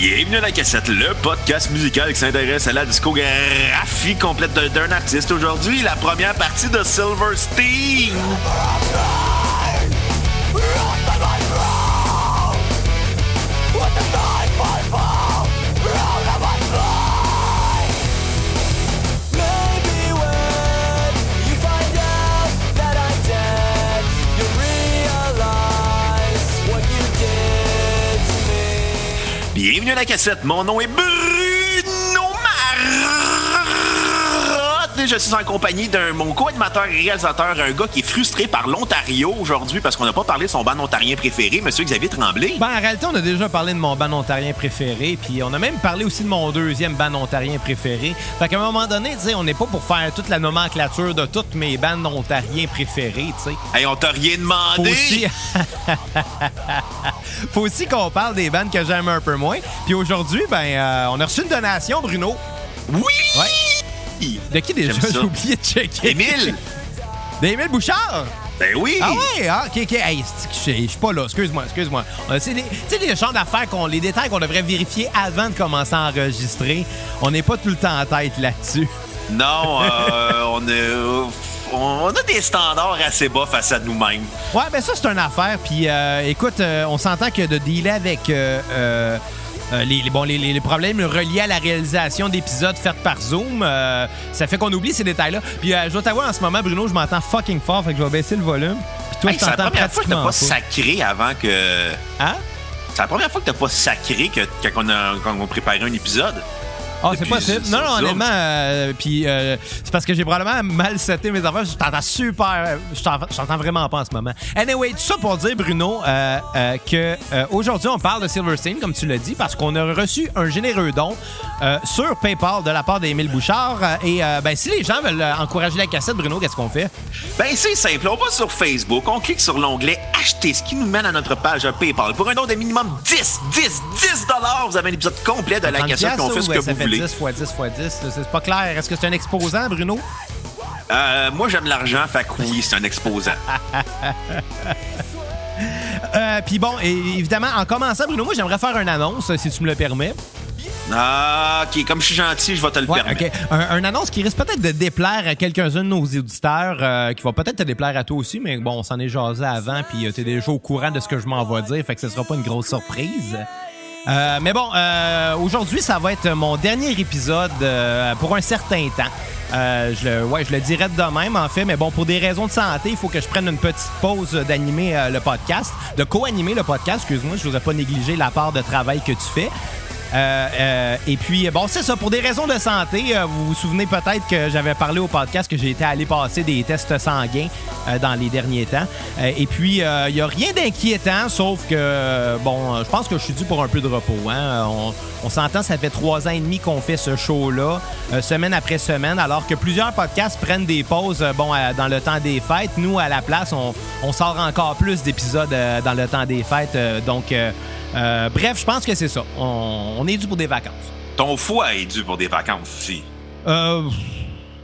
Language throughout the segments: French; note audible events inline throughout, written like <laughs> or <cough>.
Bienvenue à la cassette, le podcast musical qui s'intéresse à la discographie complète d'un artiste. Aujourd'hui, la première partie de Silverstein. Bienvenue à la cassette, mon nom est Bruno Je suis en compagnie d'un mon co-animateur et réalisateur, un gars qui est frustré par l'Ontario aujourd'hui parce qu'on n'a pas parlé de son band ontarien préféré, Monsieur Xavier Tremblay. Ben, en réalité, on a déjà parlé de mon band ontarien préféré, puis on a même parlé aussi de mon deuxième band ontarien préféré. Fait qu'à un moment donné, tu sais, on n'est pas pour faire toute la nomenclature de toutes mes bandes ontariens préférés, tu sais. Hey, on t'a rien Faut demandé! aussi... <laughs> Faut aussi qu'on parle des bandes que j'aime un peu moins. Puis aujourd'hui, ben, euh, on a reçu une donation, Bruno. Oui! De qui déjà? <laughs> J'ai oublié de checker. Émile! D'Émile Bouchard! Ben oui! Ah ouais, ah, ok, ok. Hey, je suis pas là? Excuse-moi, excuse-moi. Euh, C'est les, tu sais, les genres d'affaires, qu'on, les détails qu'on devrait vérifier avant de commencer à enregistrer. On n'est pas tout le temps en tête là-dessus. Non, euh, <laughs> on, a, on a des standards assez bas face à nous-mêmes. Ouais, ben ça, c'est une affaire. Puis euh, écoute, euh, on s'entend que de dealer avec euh, euh, les, les- bon, les, les- problèmes reliés à la réalisation d'épisodes faits par Zoom, euh, ça fait qu'on oublie ces détails-là. Puis euh, je dois t'avouer, en ce moment, Bruno, je m'entends fucking fort, fait que je vais baisser le volume. Puis toi, Hey, je c'est la première fois que t'as pas. sacré avant que. Hein? C'est la première fois que t'as pas sacré que, quand, on a, quand on préparait un épisode. Ah, c'est possible. Non, non, honnêtement, euh, puis euh, c'est parce que j'ai probablement mal seté mes affaires. Je t'entends super. Je t'en- je t'entends vraiment pas en ce moment. Anyway, tout ça pour dire, Bruno, euh, euh, que euh, aujourd'hui, on parle de Silverstein, comme tu l'as dit, parce qu'on a reçu un généreux don euh, sur PayPal de la part d'Émile Bouchard. Et euh, ben, si les gens veulent encourager la cassette, Bruno, qu'est-ce qu'on fait? Ben, c'est simple. On va sur Facebook, on clique sur l'onglet Acheter, ce qui nous mène à notre page PayPal. Pour un don de minimum 10, 10, 10 vous avez un épisode complet de la 30 cassette, puis on fait ce que vous fait voulez. 10 fois 10 fois 10. là, C'est pas clair. Est-ce que c'est un exposant, Bruno? Euh, moi, j'aime l'argent, fait que oui, c'est un exposant. <laughs> Euh, Puis bon, évidemment, en commençant, Bruno, moi, j'aimerais faire une annonce, si tu me le permets. Ah, ok, comme je suis gentil, je vais te le Ouais, permettre. ok. Un, un annonce qui risque peut-être de déplaire à quelques-uns de nos auditeurs, euh, qui va peut-être te déplaire à toi aussi, mais bon, on s'en est jasé avant, puis euh, t'es déjà au courant de ce que je m'en vais dire, fait que ce sera pas une grosse surprise. Euh, mais bon, euh, aujourd'hui, ça va être mon dernier épisode euh, pour un certain temps. Je, le, ouais, je le de même, en fait, mais bon, pour des raisons de santé, il faut que je prenne une petite pause d'animer le podcast, de co-animer le podcast, excuse-moi, je voudrais pas négliger la part de travail que tu fais. Euh, euh, et puis, bon, c'est ça. Pour des raisons de santé, euh, vous vous souvenez peut-être que j'avais parlé au podcast que j'ai été allé passer des tests sanguins euh, dans les derniers temps. Euh, et puis, il n'y a rien d'inquiétant, sauf que, bon, je pense que je suis dû pour un peu de repos. Hein? On, s'entend, ça fait trois ans et demi qu'on fait ce show-là, semaine après semaine, alors que plusieurs podcasts prennent des pauses, bon, dans le temps des fêtes. Nous, à la place, on, on sort encore plus d'épisodes dans le temps des fêtes. donc, euh, bref, je pense que c'est ça. On, on est dû pour des vacances. Ton foie est dû pour des vacances aussi. Euh,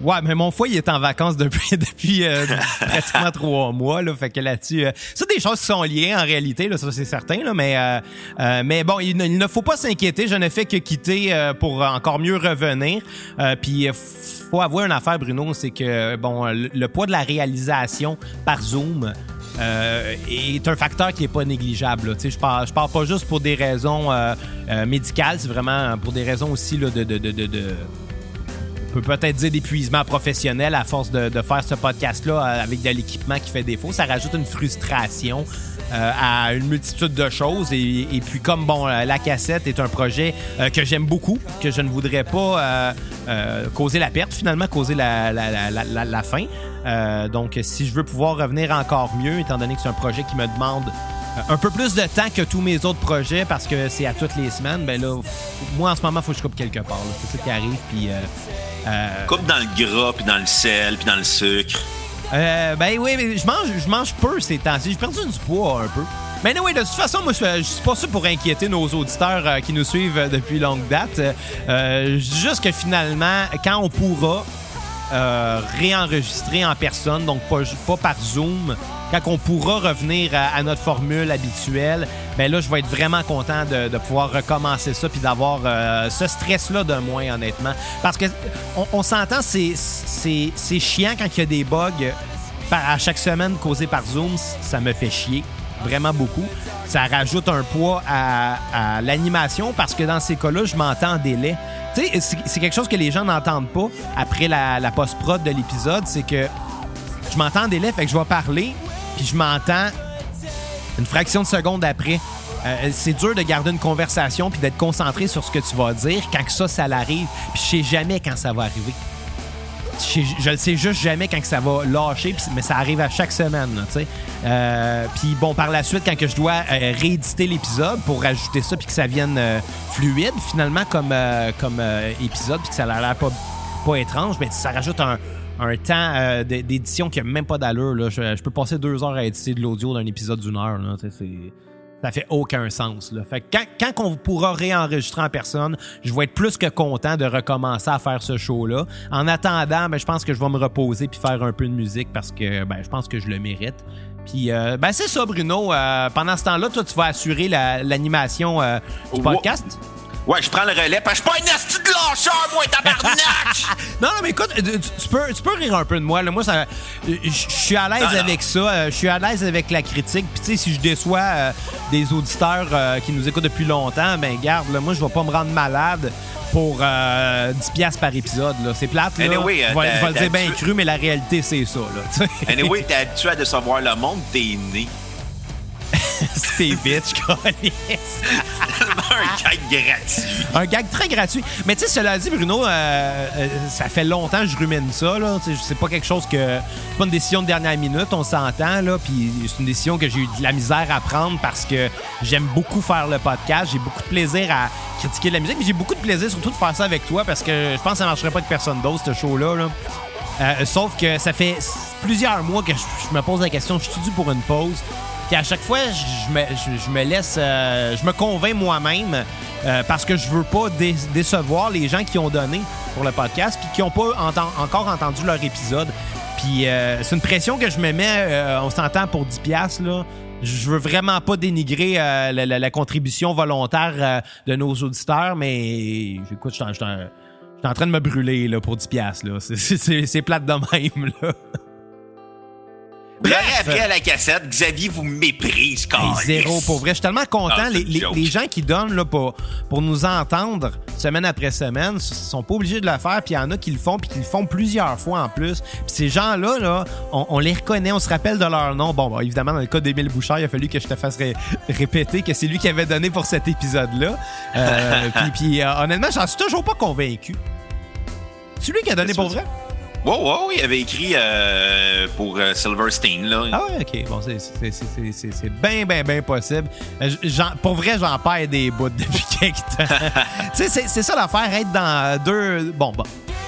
ouais, mais mon foie, il est en vacances depuis, <laughs> depuis euh, pratiquement trois mois. Là, fait que là-dessus, euh, c'est des choses qui sont liées en réalité, là, ça c'est certain. Là, mais, euh, euh, mais bon, il ne, il ne faut pas s'inquiéter. Je ne fais que quitter euh, pour encore mieux revenir. Euh, Puis, faut avouer une affaire, Bruno, c'est que bon, le, le poids de la réalisation par Zoom. Euh, est un facteur qui est pas négligeable. Je parle, je parle pas juste pour des raisons euh, euh, médicales, c'est vraiment pour des raisons aussi là, de, de, peut peut-être dire d'épuisement professionnel à force de, faire ce podcast-là avec de l'équipement qui fait défaut. Ça rajoute une frustration euh, à une multitude de choses. Et, puis, comme bon, euh, la cassette est un projet euh, que j'aime beaucoup, que je ne voudrais pas causer la perte, finalement, causer la, la, la, la, fin. Donc, si je veux pouvoir revenir encore mieux, étant donné que c'est un projet qui me demande un peu plus de temps que tous mes autres projets parce que c'est à toutes les semaines, ben là, moi en ce moment, il faut que je coupe quelque part. C'est ça qui arrive. Puis, Coupe dans le gras, puis dans le sel, puis dans le sucre. Euh, ben oui, mais je mange, je mange peu ces temps-ci. J'ai perdu du poids un peu. Mais oui, de toute façon, moi, je, suis pas sûr pour inquiéter nos auditeurs euh, qui nous suivent euh, depuis longue date. Euh, juste que finalement, quand on pourra euh, réenregistrer en personne, donc pas par Zoom, quand on pourra revenir à, notre formule habituelle, ben là, je vais être vraiment content de, pouvoir recommencer ça puis d'avoir euh, ce stress-là de moins, honnêtement. Parce que on, s'entend, c'est, c'est, c'est chiant quand il y a des bugs à chaque semaine causés par Zoom. Ça me fait chier vraiment beaucoup. Ça rajoute un poids à, l'animation parce que dans ces cas-là, je m'entends en délai. Tu sais, c'est, quelque chose que les gens n'entendent pas après la, la post-prod de l'épisode, c'est que je m'entends en délai, fait que je vais parler, puis je m'entends une fraction de seconde après. Euh, c'est dur de garder une conversation puis d'être concentré sur ce que tu vas dire quand ça, ça l'arrive. Puis je sais jamais quand ça va arriver. Je, le sais juste jamais quand que ça va lâcher, mais ça arrive à chaque semaine. Euh, puis bon, par la suite, quand que je dois euh, rééditer l'épisode pour rajouter ça puis que ça vienne fluide finalement comme, comme épisode puis que ça a l'air pas, pas étrange, mais ça rajoute un, un temps euh, d'é- d'édition qui a même pas d'allure. là. Je, je peux passer deux heures à éditer de l'audio d'un épisode d'une heure. Là, ça fait aucun sens. Là. Fait que quand, quand on pourra réenregistrer en personne, je vais être plus que content de recommencer à faire ce show-là. En attendant, ben, je pense que je vais me reposer puis faire un peu de musique parce que ben, je pense que je le mérite. Puis euh, ben, c'est ça, Bruno. Euh, pendant ce temps-là, toi, tu vas assurer la- l'animation euh, du podcast? Ouais, je prends le relais parce que je suis pas une asti de lâcheur, moi, tabarnak! <laughs> Non, non, mais écoute, tu, tu peux, tu peux rire un peu de moi. Là. Moi, ça, je je suis à l'aise avec ça. euh, Je suis à l'aise avec la critique. Puis, tu sais, si je déçois euh, des auditeurs euh, qui nous écoutent depuis longtemps, ben, garde, là, moi, je vais pas me rendre malade pour euh, 10$ piastres par épisode. là. C'est plate, là. Anyway, euh, je vais, le dire bien cru, mais la réalité, c'est ça. Là, anyway, <laughs> t'es habitué à décevoir le monde, t'es né. C'était bitch, câlisse. un gag gratuit. Un gag très gratuit. Mais tu sais, cela dit, Bruno, euh, euh, ça fait longtemps que je rumine ça. Là. C'est pas quelque chose que. C'est pas une décision de dernière minute, on s'entend. là. Puis c'est une décision que j'ai eu de la misère à prendre parce que j'aime beaucoup faire le podcast. J'ai beaucoup de plaisir à critiquer la musique. Puis j'ai beaucoup de plaisir surtout de faire ça avec toi parce que je pense que ça marcherait pas avec personne d'autre, ce show-là. là. Euh, sauf que ça fait plusieurs mois que je, je me pose la question, je suis dû pour une pause? Puis à chaque fois, je me, je, me laisse, euh, je me convainc moi-même euh, parce que je veux pas dé- décevoir les gens qui ont donné pour le podcast puis qui ont pas encore entendu leur épisode. Puis euh, c'est une pression que je me mets, euh, on s'entend pour 10 pièces là. Je veux vraiment pas dénigrer euh, la, la- la contribution volontaire euh, de nos auditeurs, mais écoute, je suis en- en- en train de me brûler là, pour 10 pièces là. C'est plate de même là. Bref. après à la cassette, Xavier vous méprise, câlisse. zéro, pour vrai. Je suis tellement content. Ah, les, les- les gens qui donnent là, pour, pour nous entendre semaine après semaine sont pas obligés de le faire. Puis il y en a qui le font, puis qui le font plusieurs fois en plus. Puis ces gens-là, là, on, on les reconnaît, on se rappelle de leur nom. Bon, bah, évidemment, dans le cas d'Émile Bouchard, il a fallu que je te fasse ré- répéter que c'est lui qui avait donné pour cet épisode-là. Euh, <laughs> puis puis, euh, honnêtement, j'en suis toujours pas convaincu. C'est lui qui a donné pour ça. Wow, wow, il avait écrit euh, pour euh, Silverstein, là. Ah ouais, ok. Bon, c'est- bien, bien, bien possible. Euh, pour vrai, j'en perds des bouts <laughs> depuis quelques temps. <laughs> tu sais, c'est- ça l'affaire, être dans deux... Bon, bon.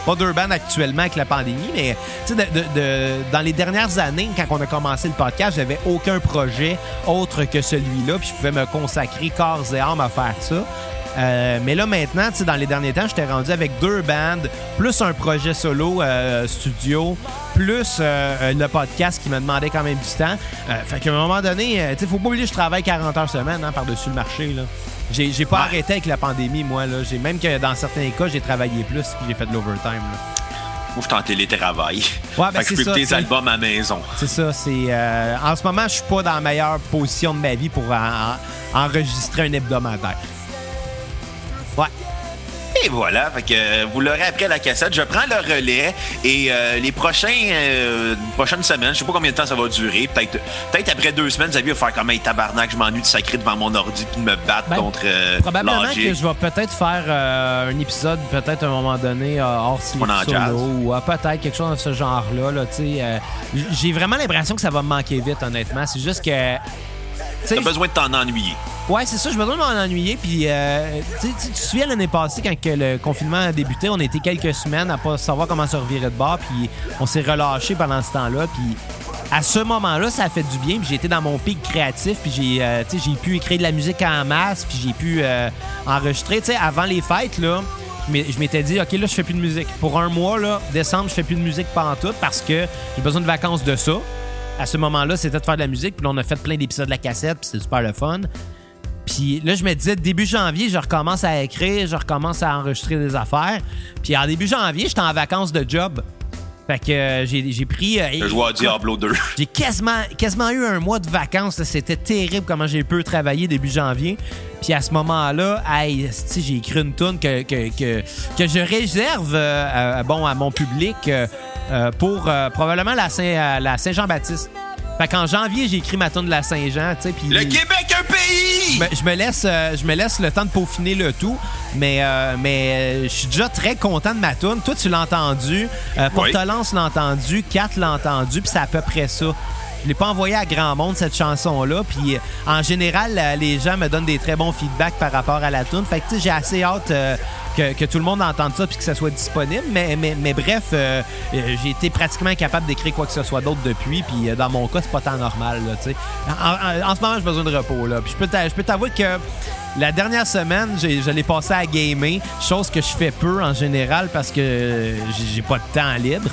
Pas deux bandes actuellement avec la pandémie, mais tu sais, de- de- de- dans les dernières années, quand on a commencé le podcast, j'avais aucun projet autre que celui-là, puis je pouvais me consacrer corps et âme à faire ça. Euh, mais là maintenant, tu sais, dans les derniers temps, j'étais rendu avec deux bandes, plus un projet solo euh, studio, plus euh, le podcast qui me demandait quand même du temps. Fait qu'à un moment donné, tu sais, faut pas oublier que je travaille 40 heures semaine hein, par-dessus le marché. Là. J'ai, j'ai pas Ouais. arrêté avec la pandémie, moi. Là. J'ai même que dans certains cas, j'ai travaillé plus puis j'ai fait de l'overtime. là. Moi, je suis en télétravail. Ouais, ben, fait que je peux ça, écouter des albums à la maison. C'est ça, c'est. euh, en ce moment, je suis pas dans la meilleure position de ma vie pour en- en- enregistrer un hebdomadaire. Ouais. Et voilà, fait que vous l'aurez après la cassette. Je prends le relais et euh, les prochains, euh, prochaines semaines, je sais pas combien de temps ça va durer. Peut-être peut après deux semaines, Xavier va faire comme un tabarnak, je m'ennuie de sacrer devant mon ordi puis de me battre Ben, contre euh, Probablement que je vais peut-être faire un épisode, peut-être à un moment donné, hors solo, ou peut-être quelque chose de ce genre-là. Là, tu sais, j- J'ai vraiment l'impression que ça va me manquer vite, honnêtement. C'est juste que. T'as besoin de t'en ennuyer. Ouais, c'est ça, je me donne m'en ennuyer. Puis, euh, tu sais, tu te souviens l'année passée, quand que le confinement a débuté, on était quelques semaines à pas savoir comment se revirer de bord. Puis, on s'est relâché pendant ce temps-là. Puis, à ce moment-là, ça a fait du bien. Puis, j'ai été dans mon pic créatif. Puis, j'ai, euh, j'ai pu écrire de la musique en masse. Puis, j'ai pu euh, enregistrer. Tu sais, avant les fêtes, là, je m'étais dit, OK, là, je fais plus de musique. Pour un mois, là, décembre, je fais plus de musique tout parce que j'ai besoin de vacances de ça. À ce moment-là, c'était de faire de la musique. Puis là, on a fait plein d'épisodes de la cassette, puis c'était super le fun. Puis là, je me disais, début janvier, je recommence à écrire, je recommence à enregistrer des affaires. Puis en début janvier, j'étais en vacances de job. Fait que euh, j'ai pris. euh, Je joue à Diablo 2. j'ai quasiment, quasiment eu un mois de vacances. C'était terrible comment j'ai peu travaillé début janvier. Puis à ce moment-là, hey, j'ai écrit une tune que, que, que, que je réserve euh, euh, bon, à mon public euh, euh, pour euh, probablement euh, la Saint-Jean-Baptiste. Fait qu'en janvier, j'ai écrit ma tune de la Saint-Jean. tu sais, puis- Le Québec, un pays! je me, je me laisse, euh, je me laisse le temps de peaufiner le tout, mais, euh, mais euh, je suis déjà très content de ma tune. Toi, tu l'as entendu, euh, Oui. Portelance l'a entendu, Kat l'a entendu, puis c'est à peu près ça. Je l'ai pas envoyé à grand monde cette chanson-là, puis euh, en général, euh, les gens me donnent des très bons feedbacks par rapport à la tune. Fait que j'ai assez hâte euh, que, que tout le monde entende ça puis que ça soit disponible. Mais, mais, mais bref, j'ai été pratiquement incapable d'écrire quoi que ce soit d'autre depuis. Puis dans mon cas, c'est pas tant normal. Là, en, en- ce moment, j'ai besoin de repos. Là. Puis je peux t'avouer que la dernière semaine, je l'ai passé à gamer, chose que je fais peu en général parce que j'ai pas de temps libre.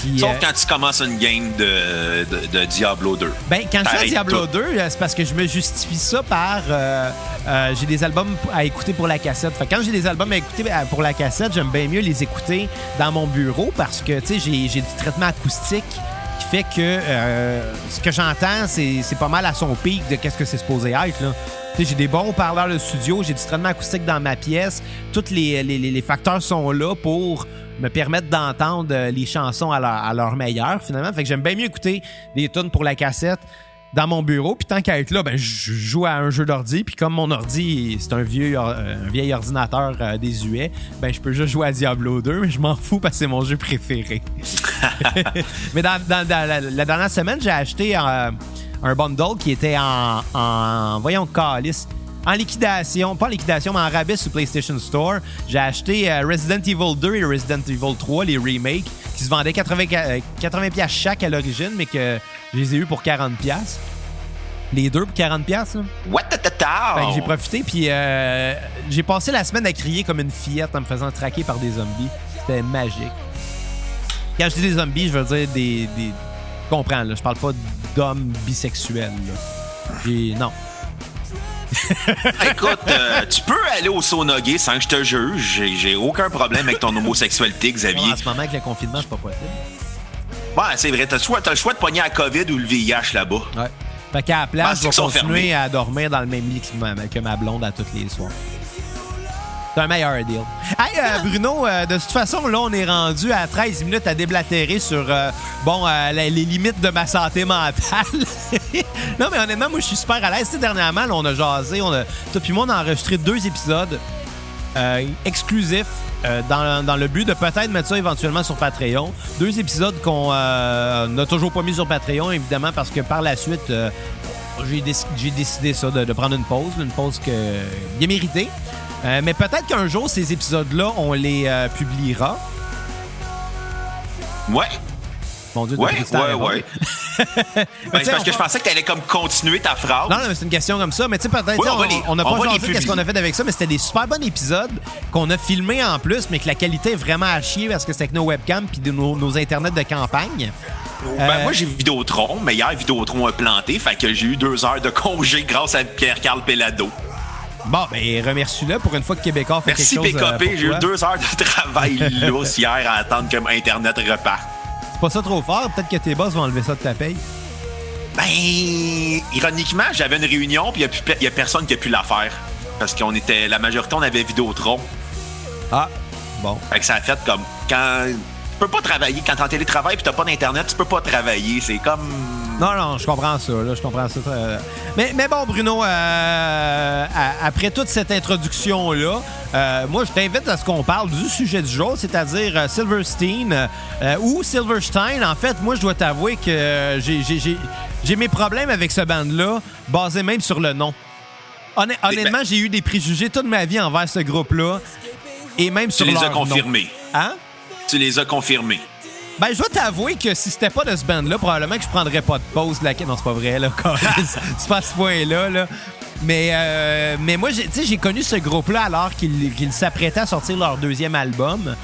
Puis, Sauf euh, quand tu commences une game de, de, de Diablo 2. ben, quand je fais Diablo tout. 2, euh, c'est parce que je me justifie ça par. euh, euh, j'ai des albums à écouter pour la cassette. Fait que quand j'ai des albums à écouter pour la cassette, j'aime bien mieux les écouter dans mon bureau parce que, tu sais, j'ai, du traitement acoustique qui fait que ce que j'entends, c'est, pas mal à son pic de qu'est-ce que c'est supposé être, là. Tu sais, j'ai des bons haut-parleurs de studio, j'ai du traitement acoustique dans ma pièce. Tous les, les- les- les facteurs sont là pour me permettre d'entendre euh, les chansons à leur, à leur meilleur, finalement. Fait que j'aime bien mieux écouter des tunes pour la cassette dans mon bureau. Puis tant qu'à être là, ben, je joue à un jeu d'ordi. Puis comme mon ordi, c'est un vieux un vieil ordinateur euh, désuet, ben, je peux juste jouer à Diablo 2, mais je m'en fous parce que c'est mon jeu préféré. <laughs> <laughs> mais dans, dans- dans la, la dernière semaine, j'ai acheté euh, un bundle qui était en, en voyons, calice. En liquidation, pas en liquidation, mais en rabais sur PlayStation Store. J'ai acheté euh, Resident Evil 2 et Resident Evil 3, les remakes, qui se vendaient 80, euh, 80 pièces chaque à l'origine, mais que je les ai eu pour 40 pièces. Les deux pour 40 pièces. What the? Fait que j'ai profité, puis euh, j'ai passé la semaine à crier comme une fillette en me faisant traquer par des zombies. C'était magique. Quand je dis des zombies, je veux dire des. des... Comprends, là. Je parle pas d'hommes bisexuels, là. J'ai- Non. <laughs> Écoute, euh, tu peux aller au sauna gay sans que je te juge. J'ai- aucun problème avec ton homosexualité, Xavier. En ce moment, avec le confinement, c'est pas possible. Ouais, c'est vrai. T'as le le choix de pogner la COVID ou le VIH là-bas. Ouais. Fait qu'à la place, je vais continuer fermés. à dormir dans le même lit que ma, que ma blonde à tous les soirs. C'est un meilleur deal. Hey, euh, <laughs> Bruno, euh, de toute façon, là, on est rendu à 13 minutes à déblatérer sur, euh, bon, les limites de ma santé mentale. <laughs> non, mais honnêtement, moi, je suis super à l'aise. Dernièrement, là, on a jasé, on a, toi puis moi, on a enregistré deux épisodes exclusifs euh, dans, dans le but de peut-être mettre ça éventuellement sur Patreon. Deux épisodes qu'on euh, n'a toujours pas mis sur Patreon, évidemment, parce que par la suite, euh, j'ai déc- j'ai décidé ça, de, de prendre une pause, une pause que bien méritée. Euh, mais peut-être qu'un jour, ces épisodes-là, on les euh, publiera. Ouais, Mon Dieu, ouais, ouais, ouais. <laughs> Ben, tu parce on que je pensais que t'allais comme continuer ta phrase. Non, non, mais c'est une question comme ça. Mais tu sais, peut-être, Oui, tu on n'a pas jasé qu'est-ce qu'on a fait avec ça, mais c'était des super bons épisodes qu'on a filmés en plus, mais que la qualité est vraiment à chier parce que c'était avec nos webcams puis nos, nos internets de campagne. Ben, Euh, moi, j'ai Vidéotron, mais hier, Vidéotron a planté, fait que j'ai eu deux heures de congé grâce à Pierre-Carl Pelado. Bon, ben, remercie-le pour une fois que Québécois fait Merci, quelque chose euh, PKP. J'ai eu deux heures de travail lousse <laughs> hier à attendre que Internet reparte. C'est pas ça trop fort. Peut-être que tes boss vont enlever ça de ta paye. Ben, ironiquement, j'avais une réunion, puis il n'y a, personne qui a pu la faire. Parce qu'on était, la majorité, on avait Vidéotron. Ah, bon. Fait que ça a fait comme quand. Tu peux pas travailler. Quand t'es en télétravail puis t'as pas d'internet, tu peux pas travailler. C'est comme. Non, non, je comprends ça. Là, je comprends ça. euh. Mais, mais bon, Bruno, euh, après toute cette introduction-là, euh, moi, je t'invite à ce qu'on parle du sujet du jour, c'est-à-dire euh, Silverstein euh, ou Silverstein. En fait, moi, je dois t'avouer que euh, j'ai- mes problèmes avec ce band-là, basé même sur le nom. Honn- honnêtement, j'ai eu des préjugés toute ma vie envers ce groupe-là, et même Tu sur les as leur nom. confirmés. Hein? Tu les as confirmés. Ben, je dois t'avouer que si c'était pas de ce band-là, probablement que je prendrais pas de pause. La... Non, c'est pas vrai, là. <laughs> c'est pas ce point-là, là. Mais, euh, mais moi, j'ai- tu sais, j'ai connu ce groupe-là alors qu'ils qu'ils s'apprêtaient à sortir leur deuxième album.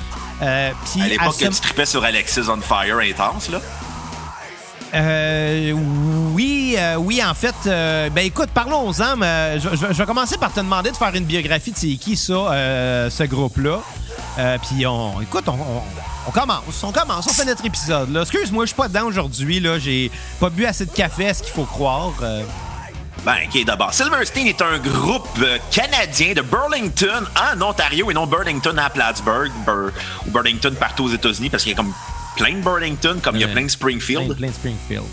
Euh, À l'époque ce- tu tripais sur Alexis on Fire intense, là. Euh, oui, euh, oui, en fait, euh, ben écoute, parlons-en. mais Je, je- vais commencer par te demander de faire une biographie de qui ça, euh, ce groupe-là. Euh, Puis on, écoute, on, commence, on commence, on fait notre épisode. là. Excuse-moi, je suis pas dedans aujourd'hui. Là, j'ai pas bu assez de café, à ce qu'il faut croire. Euh, Ben, OK, d'abord. Silverstein est un groupe euh, canadien de Burlington en Ontario et non Burlington à Plattsburgh Bur- ou Burlington partout aux États-Unis parce qu'il y a comme plein de Burlington, comme il y a plein de Springfield. plein, plein de Springfield.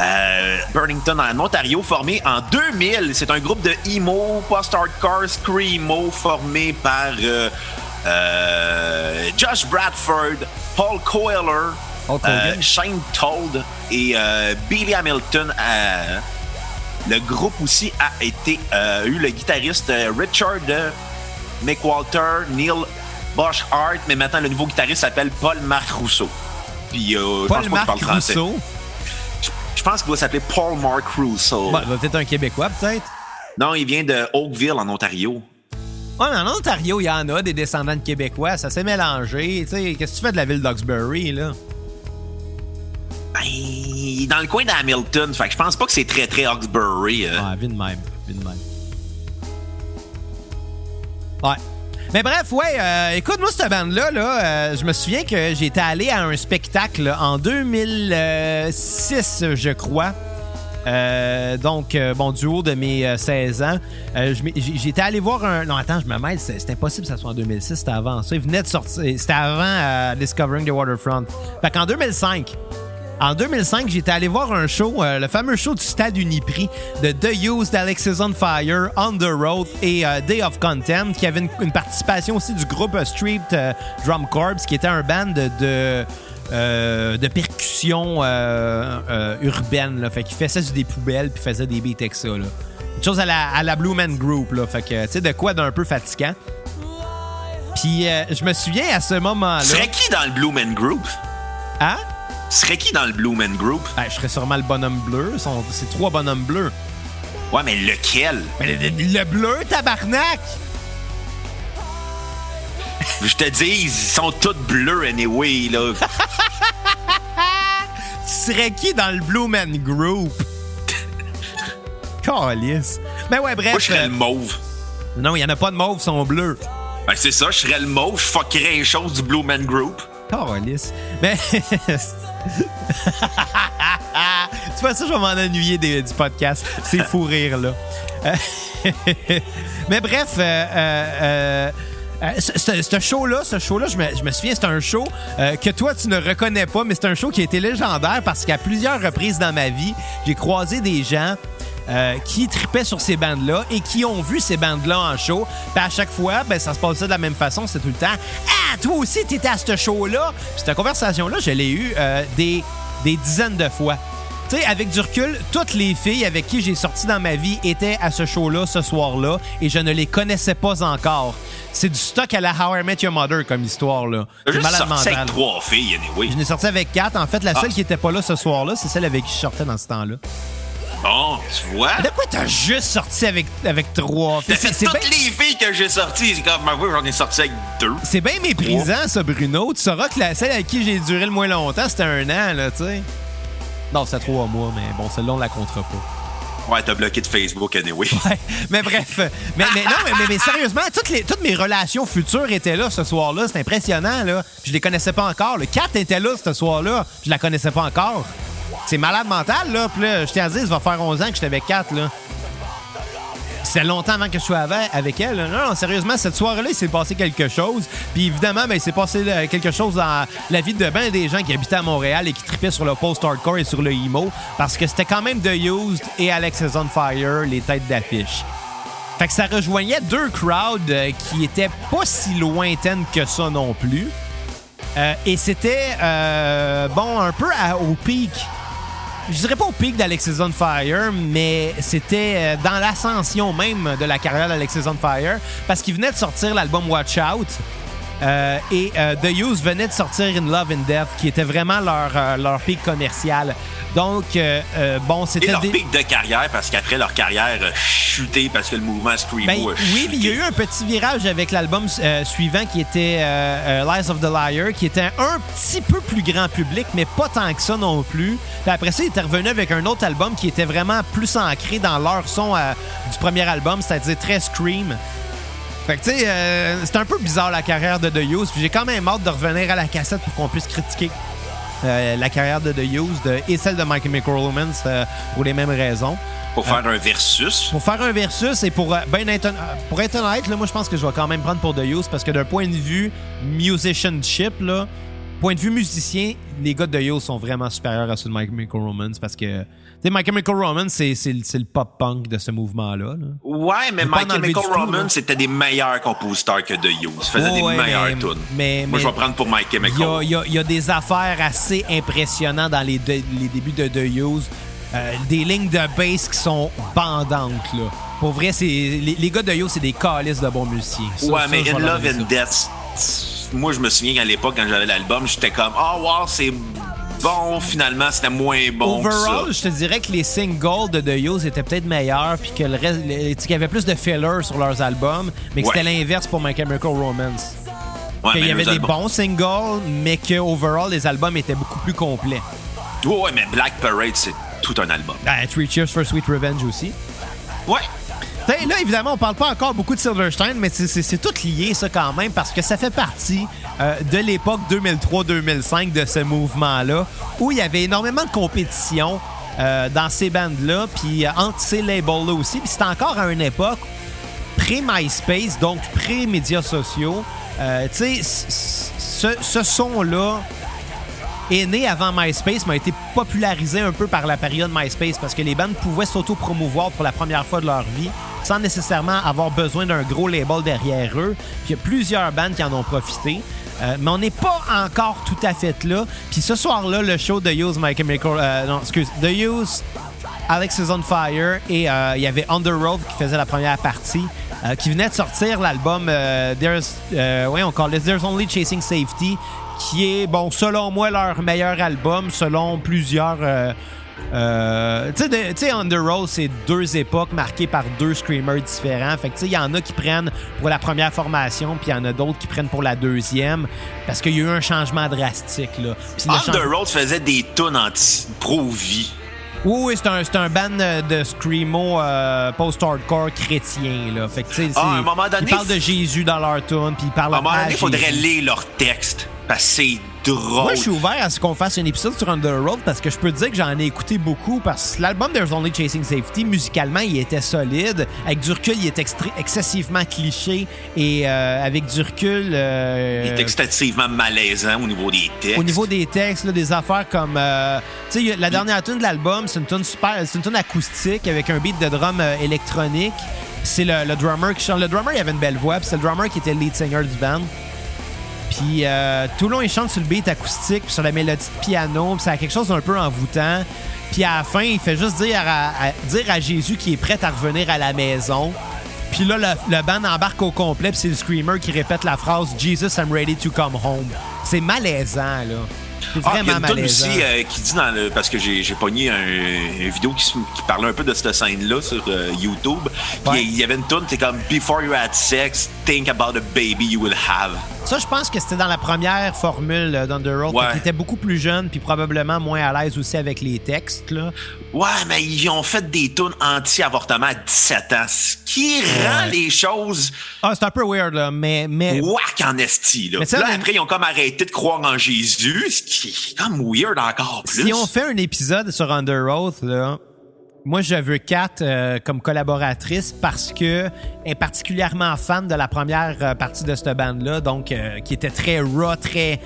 Euh, Burlington en Ontario, formé en 2000. C'est un groupe de emo, post-hardcore, screamo formé par euh, euh, Josh Bradford, Paul euh, Shane Todd et Billy Hamilton. Le groupe aussi a été eu le guitariste Richard McWalter, Neil Boschart, mais maintenant le nouveau guitariste s'appelle Paul Marc Rousseau. Puis euh, je pense pas qu'il Paul-Marc parle français. Rousseau? Je, je pense qu'il va s'appeler Paul Mark Rousseau. Bon, il va peut-être un Québécois, peut-être. Non, il vient de Oakville, en Ontario. Ouais, mais en Ontario, il y en a des descendants de Québécois. Ça s'est mélangé. Tu sais, qu'est-ce que tu fais de la ville d'Oxbury, là? Ben, il est dans le coin d'Hamilton. Fait que je pense pas que c'est très, très Hawkesbury. euh. Ah, vie de même. Vie de même. Ouais. Mais bref, ouais, euh, écoute, moi, cette bande-là, là, euh, je me souviens que j'étais allé à un spectacle en 2006, je crois. Euh, donc, bon, du haut de mes euh, 16 ans, j'étais allé voir un. Non, attends, je me mêle, c'est impossible que ça soit en 2006, c'était avant ça. Il venait de sortir. C'était avant Discovering the Waterfront. Fait qu'en 2005, en 2005, j'étais allé voir un show, euh, le fameux show du Stade Uniprix de The Used, Alexis on Fire, On the Road et euh, Day of Contempt, qui avait une, une participation aussi du groupe euh, Street euh, Drum Corps, qui était un band de, de, euh, de percussion euh, euh, urbaine. Là. Fait qu'il faisait sur des poubelles puis faisait des beats avec ça. Là. Une chose à la, à la Blue Man Group. Là. Fait que, tu sais, de quoi d'un peu fatigant. Puis euh, je me souviens à ce moment-là. Serait qui dans le Blue Man Group? Hein? Serait qui dans le Blue Man Group? Ben, je serais sûrement le bonhomme bleu. C'est trois bonhommes bleus. Ouais, mais lequel? Mais le, le bleu, tabarnak! Je te dis, ils sont tous bleus anyway, là. <laughs> Tu serais qui dans le Blue Man Group? <laughs> Calice. Ben ouais, bref. Moi, je serais euh, le mauve. Non, il n'y en a pas de mauve, ils sont bleus. Ben, c'est ça, je serais le mauve, je fuckerais les choses du Blue Man Group. Calice. Ben. <laughs> tu vois ça, je vais m'en ennuyer du podcast. C'est fou rire, là. Euh, <laughs> Mais bref, euh, euh, ce- show-là, ce show-là, je me, souviens, c'est un show que toi, tu ne reconnais pas, mais c'est un show qui a été légendaire parce qu'à plusieurs reprises dans ma vie, j'ai croisé des gens euh, qui tripaient sur ces bandes-là et qui ont vu ces bandes-là en show. Puis à chaque fois, ben, ça se passait de la même façon. C'est tout le temps Ah, toi aussi, t'étais à ce show-là. Cette conversation-là, je l'ai eue euh, des, des dizaines de fois. Tu sais, avec du recul, toutes les filles avec qui j'ai sorti dans ma vie étaient à ce show-là, ce soir-là, et je ne les connaissais pas encore. C'est du stock à la How I Met Your Mother comme histoire, là. J'ai malade sorti mental. avec trois filles, anyway. Je n'ai sorti avec quatre. En fait, la seule Ah. qui était pas là ce soir-là, c'est celle avec qui je sortais dans ce temps-là. Bon, tu vois? De quoi t'as juste sorti avec, avec trois? Filles? C'est toutes les filles que j'ai sorties. C'est comme, j'en ai sorti avec deux. c'est bien méprisant, ça, Bruno. Tu sauras que la, celle avec qui j'ai duré le moins longtemps, c'était un an, là, tu sais. Non, c'était trois mois, mais bon, celle-là, on la comptera pas. Ouais, t'as bloqué de Facebook, anyway. <laughs> Ouais, mais bref. Mais, mais non, mais, mais- mais sérieusement, toutes, les, toutes mes relations futures étaient là ce soir-là. C'est impressionnant, là. Je les connaissais pas encore. Le 4 était là ce soir-là. Je la connaissais pas encore. C'est malade mental, là. Puis là, je tiens à dire, ça va faire 11 ans que j'étais avec 4, là. C'était longtemps avant que je sois avec, elle. Non, non, sérieusement, cette soirée-là, il s'est passé quelque chose. Puis évidemment, ben, il s'est passé euh, quelque chose dans la vie de bien des gens qui habitaient à Montréal et qui tripaient sur le post-hardcore et sur le emo. Parce que c'était quand même The Used et Alex is on Fire, les têtes d'affiche. Fait que ça rejoignait deux crowds euh, qui étaient pas si lointaines que ça non plus. Euh, et c'était, bon, un peu au pic. Je dirais pas au pic d'Alexis on Fire, mais c'était euh, dans l'ascension même de la carrière d'Alexis on Fire, parce qu'il venait de sortir l'album Watch Out. Euh, et euh, The Used venait de sortir In Love and Death, qui était vraiment leur, euh, leur pic commercial. Donc, bon, Et c'était leur des... pic de carrière, parce qu'après leur carrière a chuté parce que le mouvement Screamo Ben, a oui, mais il y a eu un petit virage avec l'album suivant qui était Lies of the Liar, qui était un petit peu plus grand public, mais pas tant que ça non plus. Puis après ça, il était revenu avec un autre album qui était vraiment plus ancré dans leur son du premier album, c'est-à-dire très Scream. Fait que, tu sais, euh, c'est un peu bizarre la carrière de The Used. puis J'ai quand même hâte de revenir à la cassette pour qu'on puisse critiquer euh, la carrière de The Used euh, et celle de Michael McRomans euh, pour les mêmes raisons. Pour faire un versus. Pour faire un versus et pour, euh, ben pour être honnête, là, moi je pense que je vais quand même prendre pour The Used parce que d'un point de vue musicianship, là, point de vue musicien, les gars de The Used sont vraiment supérieurs à ceux de Michael Romans parce que tu sais, Michael Romans c'est c'est le c'est le pop punk de ce mouvement-là. là. Ouais, mais Michael enlever du tout, Roman, là. c'était des meilleurs compositeurs que The Used. Il faisait Oh, des ouais, meilleures mais- tunes. mais- Moi, je vais prendre pour a, Chemical. il y y a des affaires assez impressionnantes dans les, de- les débuts de The Used. Euh, des lignes de bass qui sont bandantes. Là. Pour vrai, c'est les, les gars de Yo, c'est des calices de bons musiciens. Ça, ouais, ça, mais In Love and. Death, moi, je me souviens qu'à l'époque, quand j'avais l'album, j'étais comme, oh, wow, c'est bon. Finalement, c'était moins bon Overall, que ça. je te dirais que les singles de The Used étaient peut-être meilleurs, puis que le reste, qu'il y avait plus de fillers sur leurs albums, mais que Ouais. c'était l'inverse pour My Chemical Romance. Ouais, Qu'il y avait des albums- bons singles, mais que overall les albums étaient beaucoup plus complets. Ouais, ouais, mais Black Parade, c'est tout un album. Ah, Three Cheers for Sweet Revenge aussi. Ouais. T'sais, Là, évidemment, on parle pas encore beaucoup de Silverstein, mais c'est- c'est c'est tout lié, ça, quand même, parce que ça fait partie euh, de l'époque 2003-2005 de ce mouvement-là, où il y avait énormément de compétition euh, dans ces bandes-là, puis euh, entre ces labels-là aussi. Puis c'était encore à une époque pré-MySpace, donc pré-médias sociaux. Tu sais, ce son-là est né avant MySpace, mais a été popularisé un peu par la période MySpace parce que les bandes pouvaient s'auto-promouvoir pour la première fois de leur vie sans nécessairement avoir besoin d'un gros label derrière eux. Il y a plusieurs bandes qui en ont profité. Euh, mais on n'est pas encore tout à fait là. Puis ce soir-là, le show de Use euh, excuse, The Use, Alex is on Fire et euh, il y avait Underworld qui faisait la première partie, qui venait de sortir l'album There's, There's Only Chasing Safety, qui est, bon, selon moi, leur meilleur album, selon plusieurs. euh, euh, tu sais, Underworld, c'est deux époques marquées par deux screamers différents. Fait que, tu sais, il y en a qui prennent pour la première formation, puis il y en a d'autres qui prennent pour la deuxième, parce qu'il y a eu un changement drastique, là. Road faisait des tunes anti-pro-vie. oui, oui, c'est un, un band euh, de screamo euh, post-hardcore chrétien. Là. Fait que, tu sais, Ah, à un moment donné, ils parlent de Jésus dans leur tune, puis ils parlent À un moment donné, il faudrait lire leurs textes. Parce que c'est drôle. Moi, je suis ouvert à ce qu'on fasse un épisode sur Underworld parce que je peux te dire que j'en ai écouté beaucoup parce que l'album There's Only Chasing Safety, musicalement, il était solide. Avec du recul, il est excessivement cliché et euh, avec du recul... euh, Il est excessivement malaisant au niveau des textes. Au niveau des textes, là, des affaires comme. euh, tu sais, la dernière tune de l'album, c'est une tune super. C'est une tune acoustique avec un beat de drum euh, électronique. C'est le, le drummer qui chante. Le drummer, il avait une belle voix, puis c'est le drummer qui était le lead singer du band. Puis euh, tout le long, il chante sur le beat acoustique, puis sur la mélodie de piano, puis ça a quelque chose d'un peu envoûtant. Puis à la fin, il fait juste dire à, dire à Jésus qu'il est prêt à revenir à la maison. Puis là, le, le band embarque au complet, puis c'est le screamer qui répète la phrase Jesus, I'm ready to come home. C'est malaisant, là. C'est Ah, il y a vraiment une tune aussi euh, qui dit dans le. Parce que j'ai j'ai pogné un, une vidéo qui, qui parlait un peu de cette scène-là sur euh, YouTube. Puis Ouais. il y avait une tune, c'est comme Before you had sex, think about a baby you will have. Ça, je pense que c'était dans la première formule euh, d'Underworld, Ouais. qui était beaucoup plus jeune, puis probablement moins à l'aise aussi avec les textes, là. Ouais, mais ils ont fait des tunes anti-avortement à 17 ans. Ce qui rend les choses Ah, c'est un peu weird, là, mais... mais whack en esti. Là, Mais ça, Là, après, ils ont comme arrêté de croire en Jésus, ce qui comme weird encore plus. Si on fait un épisode sur Underoath, là, moi, je veux Kat euh, comme collaboratrice parce que elle est particulièrement fan de la première euh, partie de cette bande-là, donc euh, qui était très raw, très...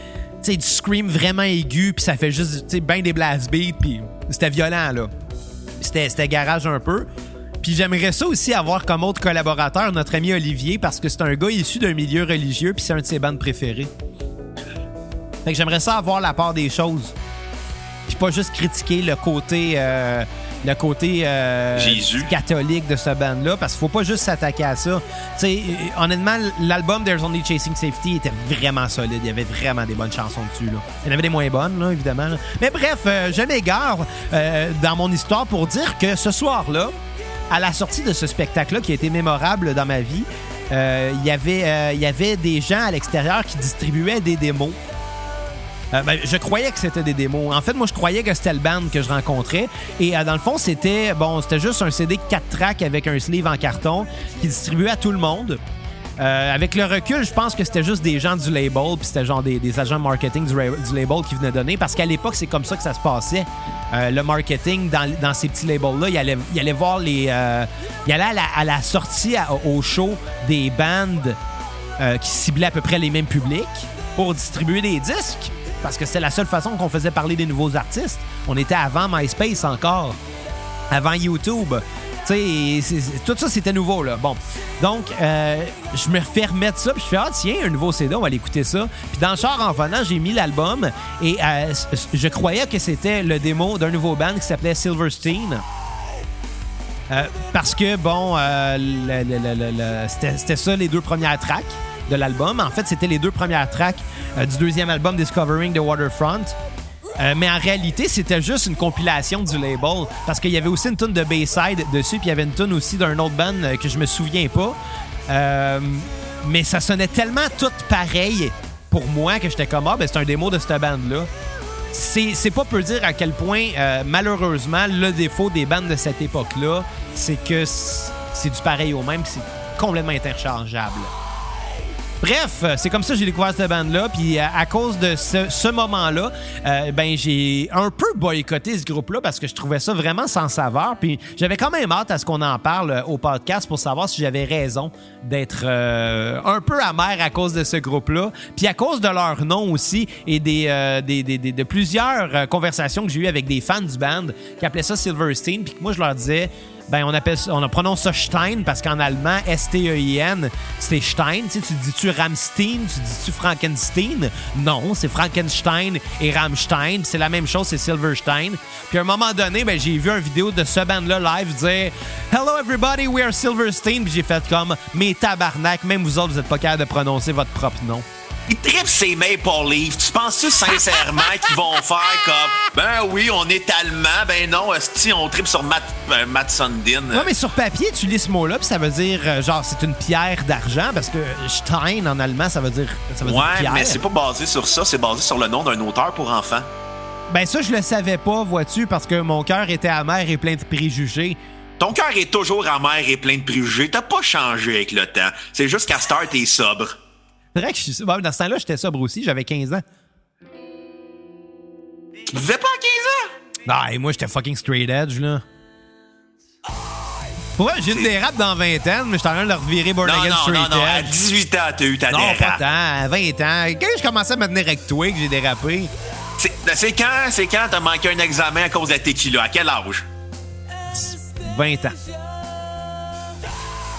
Tu sais, du scream vraiment aigu, puis ça fait juste, tu sais, ben des blast beats, puis c'était violent, là. C'était c'était garage un peu. Puis j'aimerais ça aussi avoir comme autre collaborateur notre ami Olivier, parce que c'est un gars issu d'un milieu religieux, puis c'est un de ses bandes préférées. Fait que j'aimerais ça avoir la part des choses. Puis pas juste critiquer le côté euh, le côté euh, catholique de ce band-là, parce qu'il faut pas juste s'attaquer à ça. Tu sais, euh, honnêtement, l'album There's Only Chasing Safety était vraiment solide. Il y avait vraiment des bonnes chansons dessus. Là. Il y en avait des moins bonnes, là, évidemment. là. Mais bref, euh, je m'égare euh, dans mon histoire pour dire que ce soir-là, à la sortie de ce spectacle-là qui a été mémorable dans ma vie, il y avait des gens à l'extérieur qui distribuaient des démos. Euh, ben, je croyais que c'était des démos. En fait, moi, je croyais que c'était le band que je rencontrais. Et euh, dans le fond, c'était bon, c'était juste un CD 4 tracks avec un sleeve en carton qui distribuait à tout le monde. Euh, avec le recul, je pense que c'était juste des gens du label, puis c'était genre des, agents marketing du, label qui venaient donner, parce qu'à l'époque, c'est comme ça que ça se passait. Le marketing dans, ces petits labels-là, il allait, il allait voir les. il allait à la, sortie au show des bandes qui ciblaient à peu près les mêmes publics pour distribuer des disques, parce que c'était la seule façon qu'on faisait parler des nouveaux artistes. On était avant MySpace encore, avant YouTube. C'est- c'est- tout ça, c'était nouveau. Bon. Donc, euh, je me fais remettre ça, puis je fais, ah, tiens, un nouveau CD, on va aller écouter ça. Puis dans le char, en venant, j'ai mis l'album, et euh, je croyais que c'était le démo d'un nouveau band qui s'appelait Silverstein. Euh, parce que, bon, c'était ça les deux premières tracks de l'album. En fait, c'était les deux premières tracks euh, du deuxième album Discovering the Waterfront. Euh, mais en réalité, c'était juste une compilation du label. Parce qu'il y avait aussi une tune de Bayside dessus, puis il y avait une tune aussi d'un autre band euh, que je me souviens pas. Mais ça sonnait tellement tout pareil pour moi que j'étais comme, ah, ben c'est un démo de cette bande-là c'est c'est pas peu dire à quel point, malheureusement, le défaut des bandes de cette époque-là, c'est que c'est du pareil au même, c'est complètement interchangeable. Bref, euh, c'est comme ça que j'ai découvert cette bande-là. Puis euh, à cause de ce, moment-là, euh, ben j'ai un peu boycotté ce groupe-là parce que je trouvais ça vraiment sans saveur. Puis j'avais quand même hâte à ce qu'on en parle au podcast pour savoir si j'avais raison d'être un peu amer à cause de ce groupe-là. Puis à cause de leur nom aussi et des, de plusieurs conversations que j'ai eues avec des fans du band qui appelaient ça Silverstein. Puis que moi je leur disais ben on appelle on prononce ça Stein parce qu'en allemand S-T-E-I-N c'est Stein. Tu sais, tu dis-tu Ramstein tu dis-tu Frankenstein? Non c'est Frankenstein et Rammstein. Puis c'est la même chose c'est Silverstein. Puis à un moment donné ben j'ai vu une vidéo de ce band là live dire Hello everybody we are Silverstein puis j'ai fait comme mes tabarnak même vous autres vous êtes pas capable de prononcer votre propre nom Ils trippent ces Maple Leafs. Tu penses-tu sincèrement qu'ils vont faire comme Ben oui, on est allemand. Ben non, si on trippe sur Matt, euh, Matt Sundin. Non, mais sur papier, tu lis ce mot-là, puis ça veut dire, euh, genre, c'est une pierre d'argent, parce que Stein, en allemand, ça veut dire, ça veut dire Ouais, pierre. mais c'est pas basé sur ça, c'est basé sur le nom d'un auteur pour enfants. Ben ça, je le savais pas, vois-tu, parce que mon cœur était amer et plein de préjugés. Ton cœur est toujours amer et plein de préjugés. T'as pas changé avec le temps. C'est juste qu'à Star, t'es sobre. C'est vrai que je suis... bon, dans ce temps-là, j'étais sobre aussi, j'avais 15 ans. Tu buvais pas à 15 ans? Ah, et moi, j'étais fucking straight edge, là. Pour vrai, j'ai une dérape dans 20 ans, mais j'étais en train de le revirer born Non, again non, straight non, non. À edge. 18 ans, t'as eu ta Non, pas dérape. tant, à 20 ans. Quand je commençais à me tenir avec toi, que j'ai dérapé, C'est c'est quand, c'est quand t'as manqué un examen à cause de la tequila? À quel âge? 20 ans.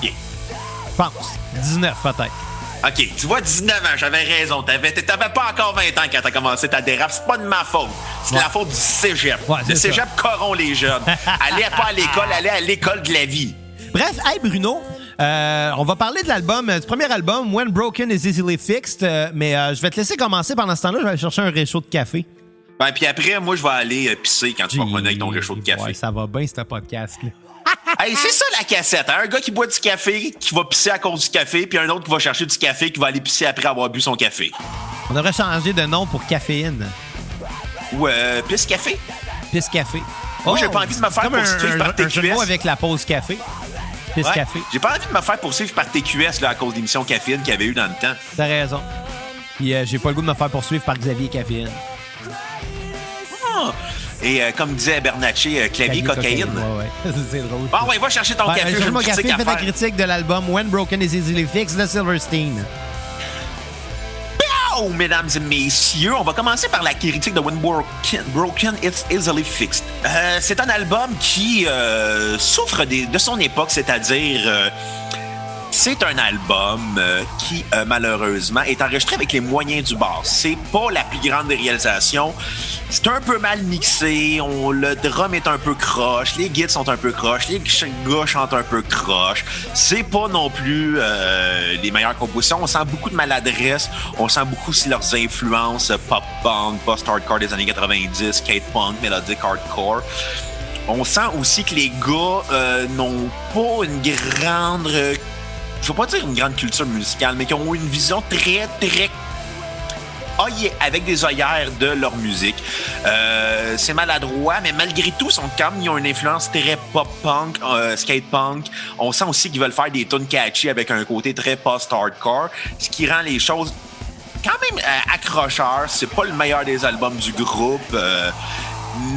Yeah. Je pense. 19, peut-être. OK, tu vois, 19 ans, j'avais raison. T'avais, t'avais pas encore 20 ans quand t'as commencé ta dérape. C'est pas de ma faute. C'est Ouais. la faute du cégep. Ouais, le cégep corrompt les jeunes. <laughs> allez pas à l'école, allez à l'école de la vie. Bref, hey Bruno, euh, on va parler de l'album, euh, du premier album, When Broken is Easily Fixed, euh, mais je vais te laisser commencer pendant ce temps-là, je vais aller chercher un réchaud de café. Ben, puis après, moi, je vais aller pisser quand tu vas revenir avec ton réchaud de café. Ouais, ça va bien, ce podcast-là. <laughs> Hey, c'est ça la cassette. hein? Un gars qui boit du café, qui va pisser à cause du café, puis un autre qui va chercher du café, qui va aller pisser après avoir bu son café. On devrait changer de nom pour caféine. Ou euh, pisse café. Pisse café. Moi, j'ai pas envie de me faire un, poursuivre par un TQS. avec la pause café. Pisse Ouais. café. J'ai pas envie de me faire poursuivre par TQS là, à cause d'émissions caféine qu'il y avait eu dans le temps. T'as raison. Puis euh, j'ai pas le goût de me faire poursuivre par Xavier Caféine. Ah! Et euh, comme disait Bernatchez, euh, clavier, cocaïne. Ouais, ouais. <laughs> c'est drôle. Bon, ouais, va chercher ton Ouais, café. cherche mon café, fais ta critique de l'album When Broken is Easily Fixed de Silverstein. Oh, mesdames et messieurs, on va commencer par la critique de When Broken, Broken It's Easily Fixed. Euh, c'est un album qui souffre des- de son époque, c'est-à-dire... c'est un album euh, qui, euh, malheureusement, est enregistré avec les moyens du bord. C'est pas la plus grande des réalisations. C'est un peu mal mixé. On, le drum est un peu croche. Les guides sont un peu croches. Les gars chantent un peu croche. C'est pas non plus euh, les meilleures compositions. On sent beaucoup de maladresse. On sent beaucoup aussi leurs influences pop-punk, post-hardcore des années 90, skate-punk, melodic hardcore. On sent aussi que les gars n'ont pas une grande, je veux pas dire une grande culture musicale, mais qui ont une vision très, très avec des œillères de leur musique. Euh, c'est maladroit, mais malgré tout, quand même, ils ont une influence très pop-punk, euh, skate-punk. On sent aussi qu'ils veulent faire des tunes catchy avec un côté très post-hardcore, ce qui rend les choses quand même euh, accrocheurs. C'est pas le meilleur des albums du groupe. euh,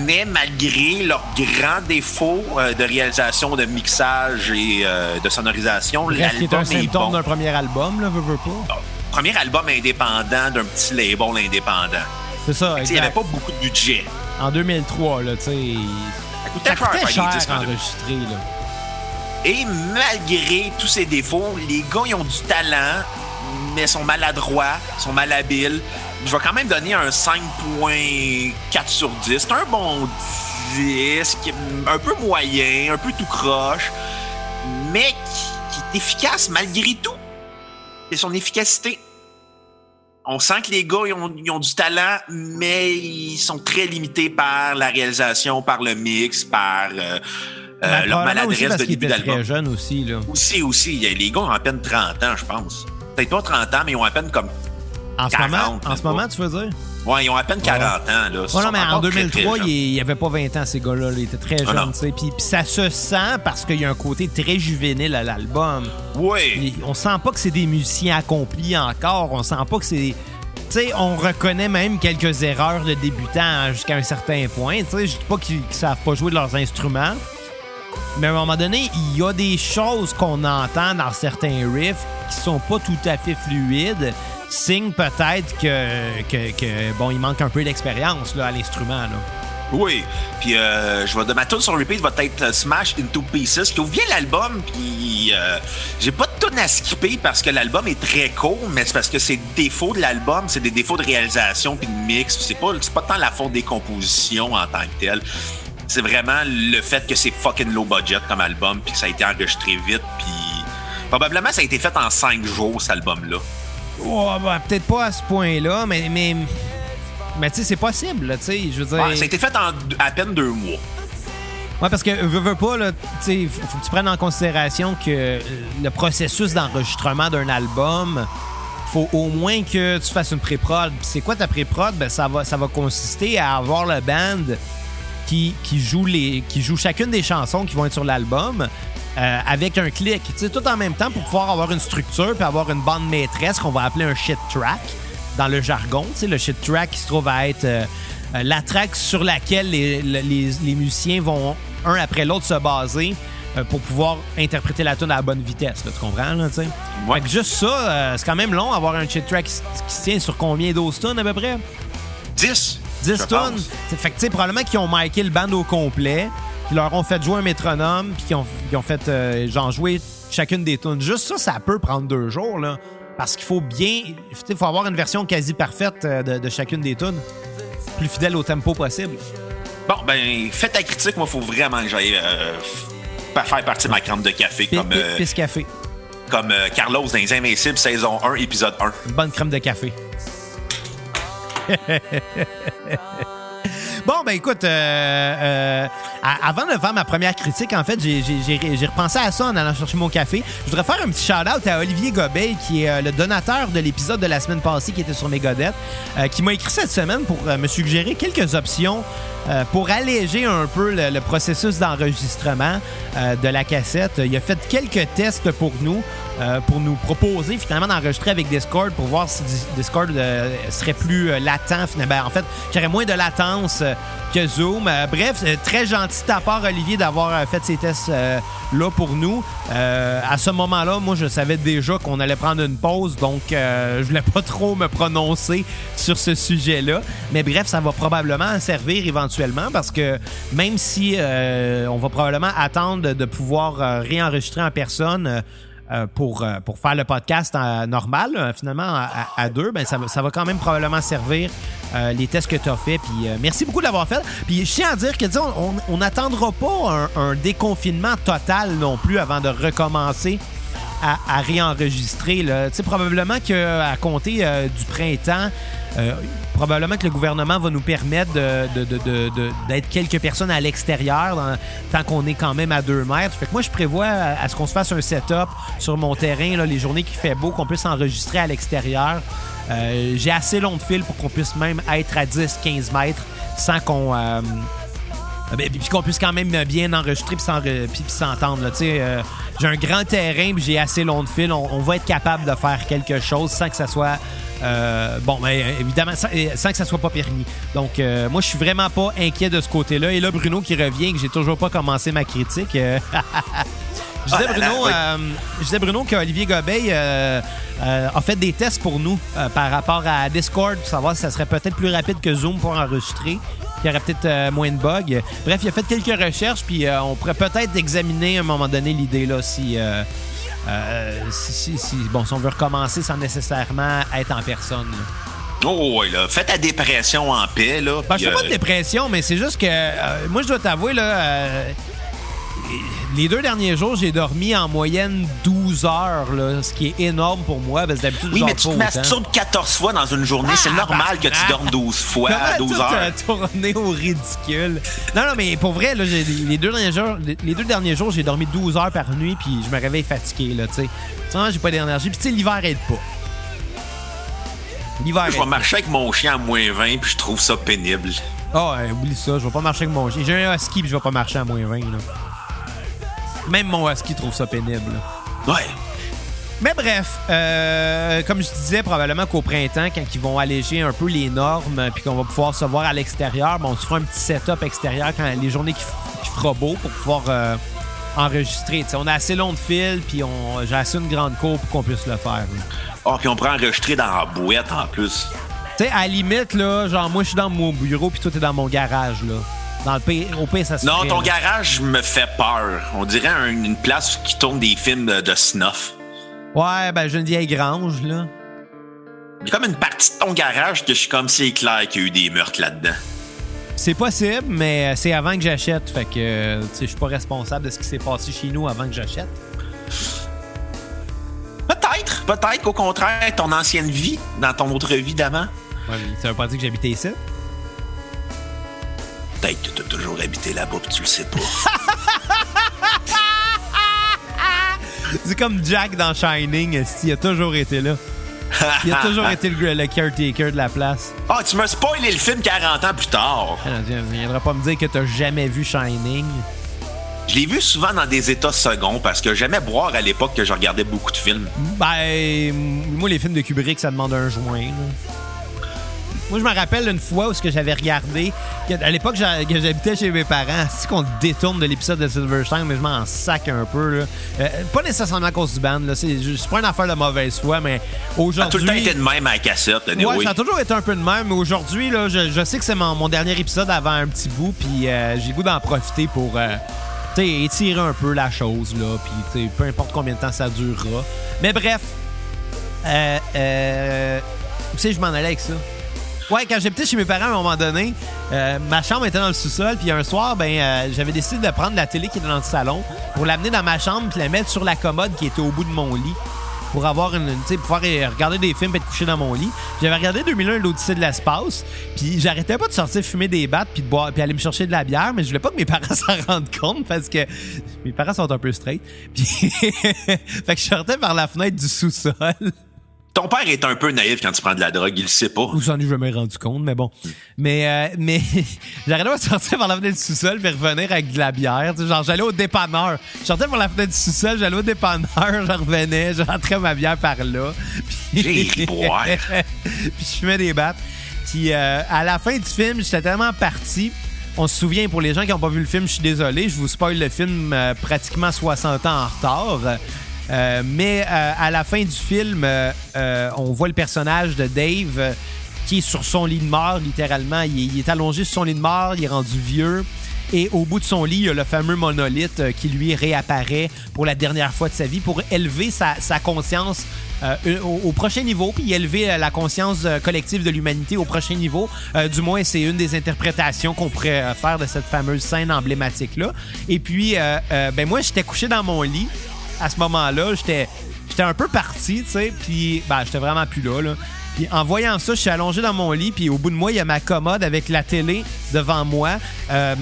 mais malgré leurs grands défauts euh, de réalisation, de mixage et euh, de sonorisation, est l'album est symptôme bon. d'un premier album, là, veux, veux pas. Premier album indépendant d'un petit label indépendant. C'est ça, Il n'y avait pas beaucoup de budget. En 2003, là, tu sais. Ça coûtait Ça cher, coûtait cher en enregistrer, là. Et malgré tous ces défauts, les gars, ils ont du talent, mais sont maladroits, sont malhabiles. Je vais quand même donner un 5.4 sur 10. C'est un bon disque, un peu moyen, un peu tout croche, mais qui, qui est efficace malgré tout. C'est son efficacité. On sent que les gars, ils ont, ils ont du talent, mais ils sont très limités par la réalisation, par le mix, par euh, euh, Ben, leur maladresse aussi parce de début d'album. très jeune aussi, là. Aussi, aussi. Les gars ont à peine 30 ans, je pense. Peut-être pas 30 ans, mais ils ont à peine comme. En ce 40, moment, en ce moment, tu veux dire? Ouais, ils ont à peine 40 ans, là. Ils Ouais, non, mais en encore très, 2003, très il n'y avait pas 20 ans, ces gars-là. là. Ils étaient très Ah jeunes, tu sais. Puis, puis ça se sent parce qu'il y a un côté très juvénile à l'album. Oui. On sent pas que c'est des musiciens accomplis encore. On sent pas que c'est. Tu sais, on reconnaît même quelques erreurs de débutants jusqu'à un certain point. Tu sais, je dis pas qu'ils ne savent pas jouer de leurs instruments. Mais à un moment donné, il y a des choses qu'on entend dans certains riffs qui sont pas tout à fait fluides. Signe peut-être que, bon, il manque un peu d'expérience à l'instrument. Oui. Puis euh, je de ma tune sur repeat va être euh, Smash into Pieces qui ouvre bien l'album. Puis euh, j'ai pas de tune à skipper parce que l'album est très court, mais c'est parce que c'est défauts de l'album, c'est des défauts de réalisation puis de mix. C'est pas pas tant la faute des compositions en tant que telle. C'est vraiment le fait que c'est fucking low budget comme album puis que ça a été enregistré vite puis probablement ça a été fait en cinq jours cet album là. Ouais, ben, peut-être pas à ce point-là, mais. Mais, mais tu sais, c'est possible, tu sais. Je veux dire. Ouais, ça a été fait en à peine deux mois. Ouais, parce que veux, veux pas, là, tu sais, faut, que tu prennes en considération que le processus d'enregistrement d'un album, faut au moins que tu fasses une pré-prod. C'est quoi ta pré-prod? Ben, ça va, ça va consister à avoir le band qui, qui, joue les, qui joue chacune des chansons qui vont être sur l'album. euh, avec un clic, tu sais, tout en même temps pour pouvoir avoir une structure puis avoir une bande maîtresse qu'on va appeler un shit track dans le jargon. Tu sais, le shit track qui se trouve à être euh, euh, la track sur laquelle les, les- les musiciens vont un après l'autre se baser euh, pour pouvoir interpréter la tune à la bonne vitesse. Là, tu comprends? Là, tu sais? Ouais. Fait que juste ça, c'est quand même long avoir un shit track qui, qui se tient sur combien 12 tonnes à peu près? 10. 10 je tonnes. pense. C'est- Fait que, tu sais, probablement qu'ils ont marqué le band au complet, qu'ils leur ont fait jouer un métronome, puis qu'ils ont, ont fait, euh, genre, jouer chacune des tunes. Juste ça, ça peut prendre deux jours, là. Parce qu'il faut bien. Il faut avoir une version quasi parfaite euh, de, de chacune des tunes. Plus fidèle au tempo possible. Bon, ben, faites ta critique. Moi, il faut vraiment que j'aille euh, faire partie de ma crème de café comme, euh, Pisse café. comme euh, Carlos dans Les Invincibles, saison 1, épisode 1. Une bonne crème de café. <laughs> Bon, ben écoute, euh, euh, avant de faire ma première critique, en fait, j'ai- repensé à ça en allant chercher mon café. Je voudrais faire un petit shout-out à Olivier Gobet, qui est euh, le donateur de l'épisode de la semaine passée qui était sur mes qui m'a écrit cette semaine pour me suggérer quelques options euh, pour alléger un peu le, processus d'enregistrement euh, de la cassette. Il a fait quelques tests pour nous, euh, pour nous proposer finalement d'enregistrer avec Discord pour voir si Dis- Discord euh, serait plus euh, latent. Ben, en fait, aurait moins de latence euh, que Zoom. Euh, bref, euh, très gentil de ta part, Olivier, d'avoir euh, fait ces tests-là pour nous. Euh, à ce moment-là, moi, je savais déjà qu'on allait prendre une pause, donc euh, je voulais pas trop me prononcer sur ce sujet-là. Mais bref, ça va probablement servir éventuellement parce que même si euh, on va probablement attendre de, pouvoir euh, réenregistrer en personne, euh, pour pour faire le podcast normal, finalement à, deux, ben ça, va- quand même probablement servir les tests que tu as fait. Puis merci beaucoup de l'avoir fait. Puis je tiens à dire que disons, on n'attendra pas un déconfinement total non plus avant de recommencer à, à réenregistrer. là. Probablement qu'à compter euh, du printemps, euh, probablement que le gouvernement va nous permettre de- de- d'être quelques personnes à l'extérieur tant qu'on est quand même à deux mètres. Fait que moi, je prévois à, ce qu'on se fasse un setup sur mon terrain, les journées qui fait beau, qu'on puisse enregistrer à l'extérieur. Euh, J'ai assez long de fil pour qu'on puisse même être à 10-15 mètres sans qu'on... ah ben, Puis qu'on puisse quand même bien enregistrer puis s'en- puis- puis s'entendre. là. Tu sais, euh, j'ai un grand terrain puis j'ai assez long de fil. On, on va être capable de faire quelque chose sans que ça soit... euh, bon, mais euh, évidemment, sans, euh, sans que ça soit pas permis. Donc, euh, moi, je suis vraiment pas inquiet de ce côté-là. Et là, Bruno qui revient, que j'ai toujours pas commencé ma critique. <laughs> Je disais, là là, Bruno, oui. euh, je disais Bruno qu'Olivier Gobeil euh, euh, a fait des tests pour nous par rapport à Discord pour savoir si ça serait peut-être plus rapide que Zoom pour enregistrer. Il y aurait peut-être euh, moins de bugs. Bref, il a fait quelques recherches, puis euh, on pourrait peut-être examiner à un moment donné l'idée là si, euh, si, si- si- bon, si on veut recommencer sans nécessairement être en personne. là. Oh, ouais, là. Fais ta dépression en paix, là. Ben, je fais pas de dépression, mais c'est juste que euh, moi, je dois t'avouer, là, euh, les deux derniers jours, j'ai dormi en moyenne 12 heures, là, ce qui est énorme pour moi, parce que d'habitude, Oui, mais tu te masturbes 14 fois dans une journée. C'est Ah, normal que tu bah, dormes 12 fois à Comment 12 tout, heures. tourné au ridicule? Non, non, mais pour vrai, là, les, deux derniers jours, les deux derniers jours, j'ai dormi 12 heures par nuit, puis je me réveille fatigué, là, tu sais. J'ai pas d'énergie. Puis, tu sais, l'hiver aide pas. L'hiver Je vais marcher avec mon chien à moins 20, puis je trouve ça pénible. Ah, ouais, oublie ça, je vais pas marcher avec mon chien. J'ai un husky, puis je vais pas marcher à moins 20, là. Même mon husky trouve ça pénible. Ouais. Mais bref, euh, comme je disais, probablement qu'au printemps, quand ils vont alléger un peu les normes, euh, puis qu'on va pouvoir se voir à l'extérieur, bon, on se fera un petit setup extérieur quand les journées qui, qui fera beau pour pouvoir euh, enregistrer. On a assez long de fil, puis on, j'ai assez une grande cour pour qu'on puisse le faire. Ah, puis on pourrait enregistrer dans la boîte en plus. Tu sais, à la limite, là, genre, moi, je suis dans mon bureau, puis toi, t'es dans mon garage, là. Dans le pire, au pire, ça se Non, ton là. garage me fait peur. On dirait un- une place qui tourne des films de, de snuff. Ouais, ben, j'ai une vieille grange, là. Il y a comme une partie de ton garage que je suis comme c'est clair qu'il y a eu des meurtres là-dedans. C'est possible, mais c'est avant que j'achète. Fait que, euh, tu sais, je suis pas responsable de ce qui s'est passé chez nous avant que j'achète. Peut-être, peut-être qu'au contraire, ton ancienne vie, dans ton autre vie d'avant, Ouais, mais ça veut pas dire que j'habitais ici. Peut-être que t'as toujours habité là-bas pis tu le sais pas. <laughs> C'est comme Jack dans Shining, il a toujours été là. Il a toujours été le, le caretaker de la place. Ah, tu m'as spoilé le film 40 ans plus tard. Ah Tu ne viendras pas me dire que t'as jamais vu Shining. Je l'ai vu souvent dans des états seconds parce que j'aimais boire à l'époque que je regardais beaucoup de films. Ben, moi, les films de Kubrick, ça demande un joint. là. Moi, je me rappelle une fois où ce que j'avais regardé, à l'époque que j'habitais chez mes parents, c'est qu'on détourne de l'épisode de Silverstein, mais je m'en sac un peu. Là. Euh, pas nécessairement à cause du band, c'est pas une affaire de mauvaise foi, mais Ça a tout aujourd'hui... le temps été de même à la cassette. Ouais, anyway. ça a toujours été un peu de même, mais aujourd'hui, je, je sais que c'est mon, mon dernier épisode avant un petit bout, puis euh, j'ai goût d'en profiter pour euh, étirer un peu la chose, là, puis peu importe combien de temps ça durera. Mais bref, euh, euh, où c'est que je m'en allais avec ça? Ouais, quand j'habitais chez mes parents à un moment donné, euh, ma chambre était dans le sous-sol, puis un soir, ben, euh, j'avais décidé de prendre la télé qui était dans le salon pour l'amener dans ma chambre, puis la mettre sur la commode qui était au bout de mon lit pour avoir une, tu sais, pouvoir euh, regarder des films et être couché dans mon lit. J'avais regardé 2001 l'Odyssée de l'espace, puis j'arrêtais pas de sortir fumer des battes puis de boire puis aller me chercher de la bière, mais je voulais pas que mes <laughs> parents s'en rendent compte parce que mes parents sont un peu straight. Puis <laughs> fait que je sortais par la fenêtre du sous-sol. Ton père est un peu naïf quand tu prends de la drogue, il le sait pas. Ou j'en ai jamais rendu compte, mais bon. Mais, euh, mais <laughs> j'arrêtais pas de sortir par la fenêtre du sous-sol puis revenir avec de la bière. Tu sais, genre, j'allais au dépanneur. Je sortais par la fenêtre du sous-sol, j'allais au dépanneur, <laughs> je revenais, je rentrais ma bière par là. Puis, <laughs> J'ai puis je fumais des battes. Puis euh, à la fin du film, j'étais tellement parti. On se souvient, pour les gens qui n'ont pas vu le film, je suis désolé, je vous spoil le film euh, pratiquement 60 ans en retard. Euh, mais euh, à la fin du film, euh, on voit le personnage de Dave qui est sur son lit de mort, littéralement. Il est, allongé sur son lit de mort, il est rendu vieux. Et au bout de son lit, il y a le fameux monolithe qui lui réapparaît pour la dernière fois de sa vie pour élever sa, conscience au, prochain niveau, puis élever la conscience collective de l'humanité au prochain niveau. Du moins, c'est une des interprétations qu'on pourrait faire de cette fameuse scène emblématique-là. Et puis, ben moi, j'étais couché dans mon lit à ce moment-là. J'étais j'étais un peu parti, tu sais, puis ben, j'étais vraiment plus là. Puis en voyant ça, je suis allongé dans mon lit, puis au bout de moi, il y a ma commode avec la télé devant moi. Euh,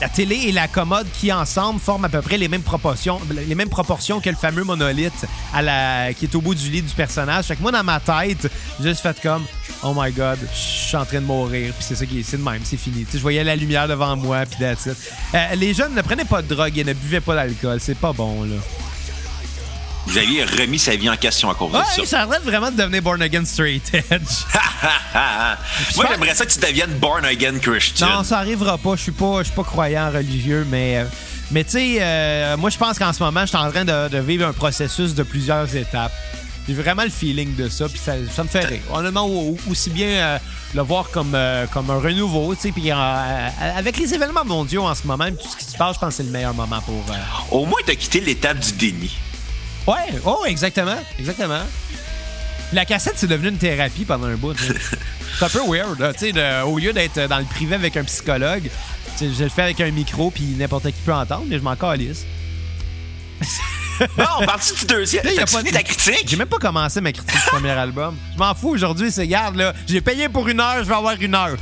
la télé et la commode qui ensemble forment à peu près les mêmes proportions, que le fameux monolithe qui est au bout du lit du personnage. Fait que moi, dans ma tête, j'ai juste fait comme Oh my god, je suis en train de mourir. Puis c'est ça qui est, c'est de même, c'est fini. Je voyais la lumière devant moi, puis that's it. Euh, les jeunes ne prenaient pas de drogue et ne buvaient pas d'alcool. C'est pas bon, là. Xavier a remis sa vie en question à cause Ouais, de ça. j'arrête vraiment de devenir born again straight edge. <laughs> Moi, j'aimerais ça que tu deviennes born again Christian. Non, ça arrivera pas. Je suis pas, je suis pas croyant religieux, mais, euh, mais tu sais, euh, moi, je pense qu'en ce moment, je suis en train de, de vivre un processus de plusieurs étapes. J'ai vraiment le feeling de ça, puis ça, ça me fait rire. Honnêtement, au- aussi bien euh, le voir comme, euh, comme un renouveau, tu sais, puis avec les événements mondiaux en ce moment, tout ce qui se passe, je pense que c'est le meilleur moment pour. Au moins, t'as quitté l'étape du déni. Ouais, oh, exactement, exactement. La cassette, c'est devenu une thérapie pendant un bout. <laughs> c'est un peu weird, là, tu sais, de- au lieu d'être dans le privé avec un psychologue, je le fais avec un micro, puis n'importe qui peut entendre, mais je m'en calisse. Bon, on parle du deuxième. Là, y a pas fini de- ta critique? J'ai même pas commencé ma critique du premier <laughs> album. Je m'en fous aujourd'hui, c'est garde là. J'ai payé pour une heure, je vais avoir une heure.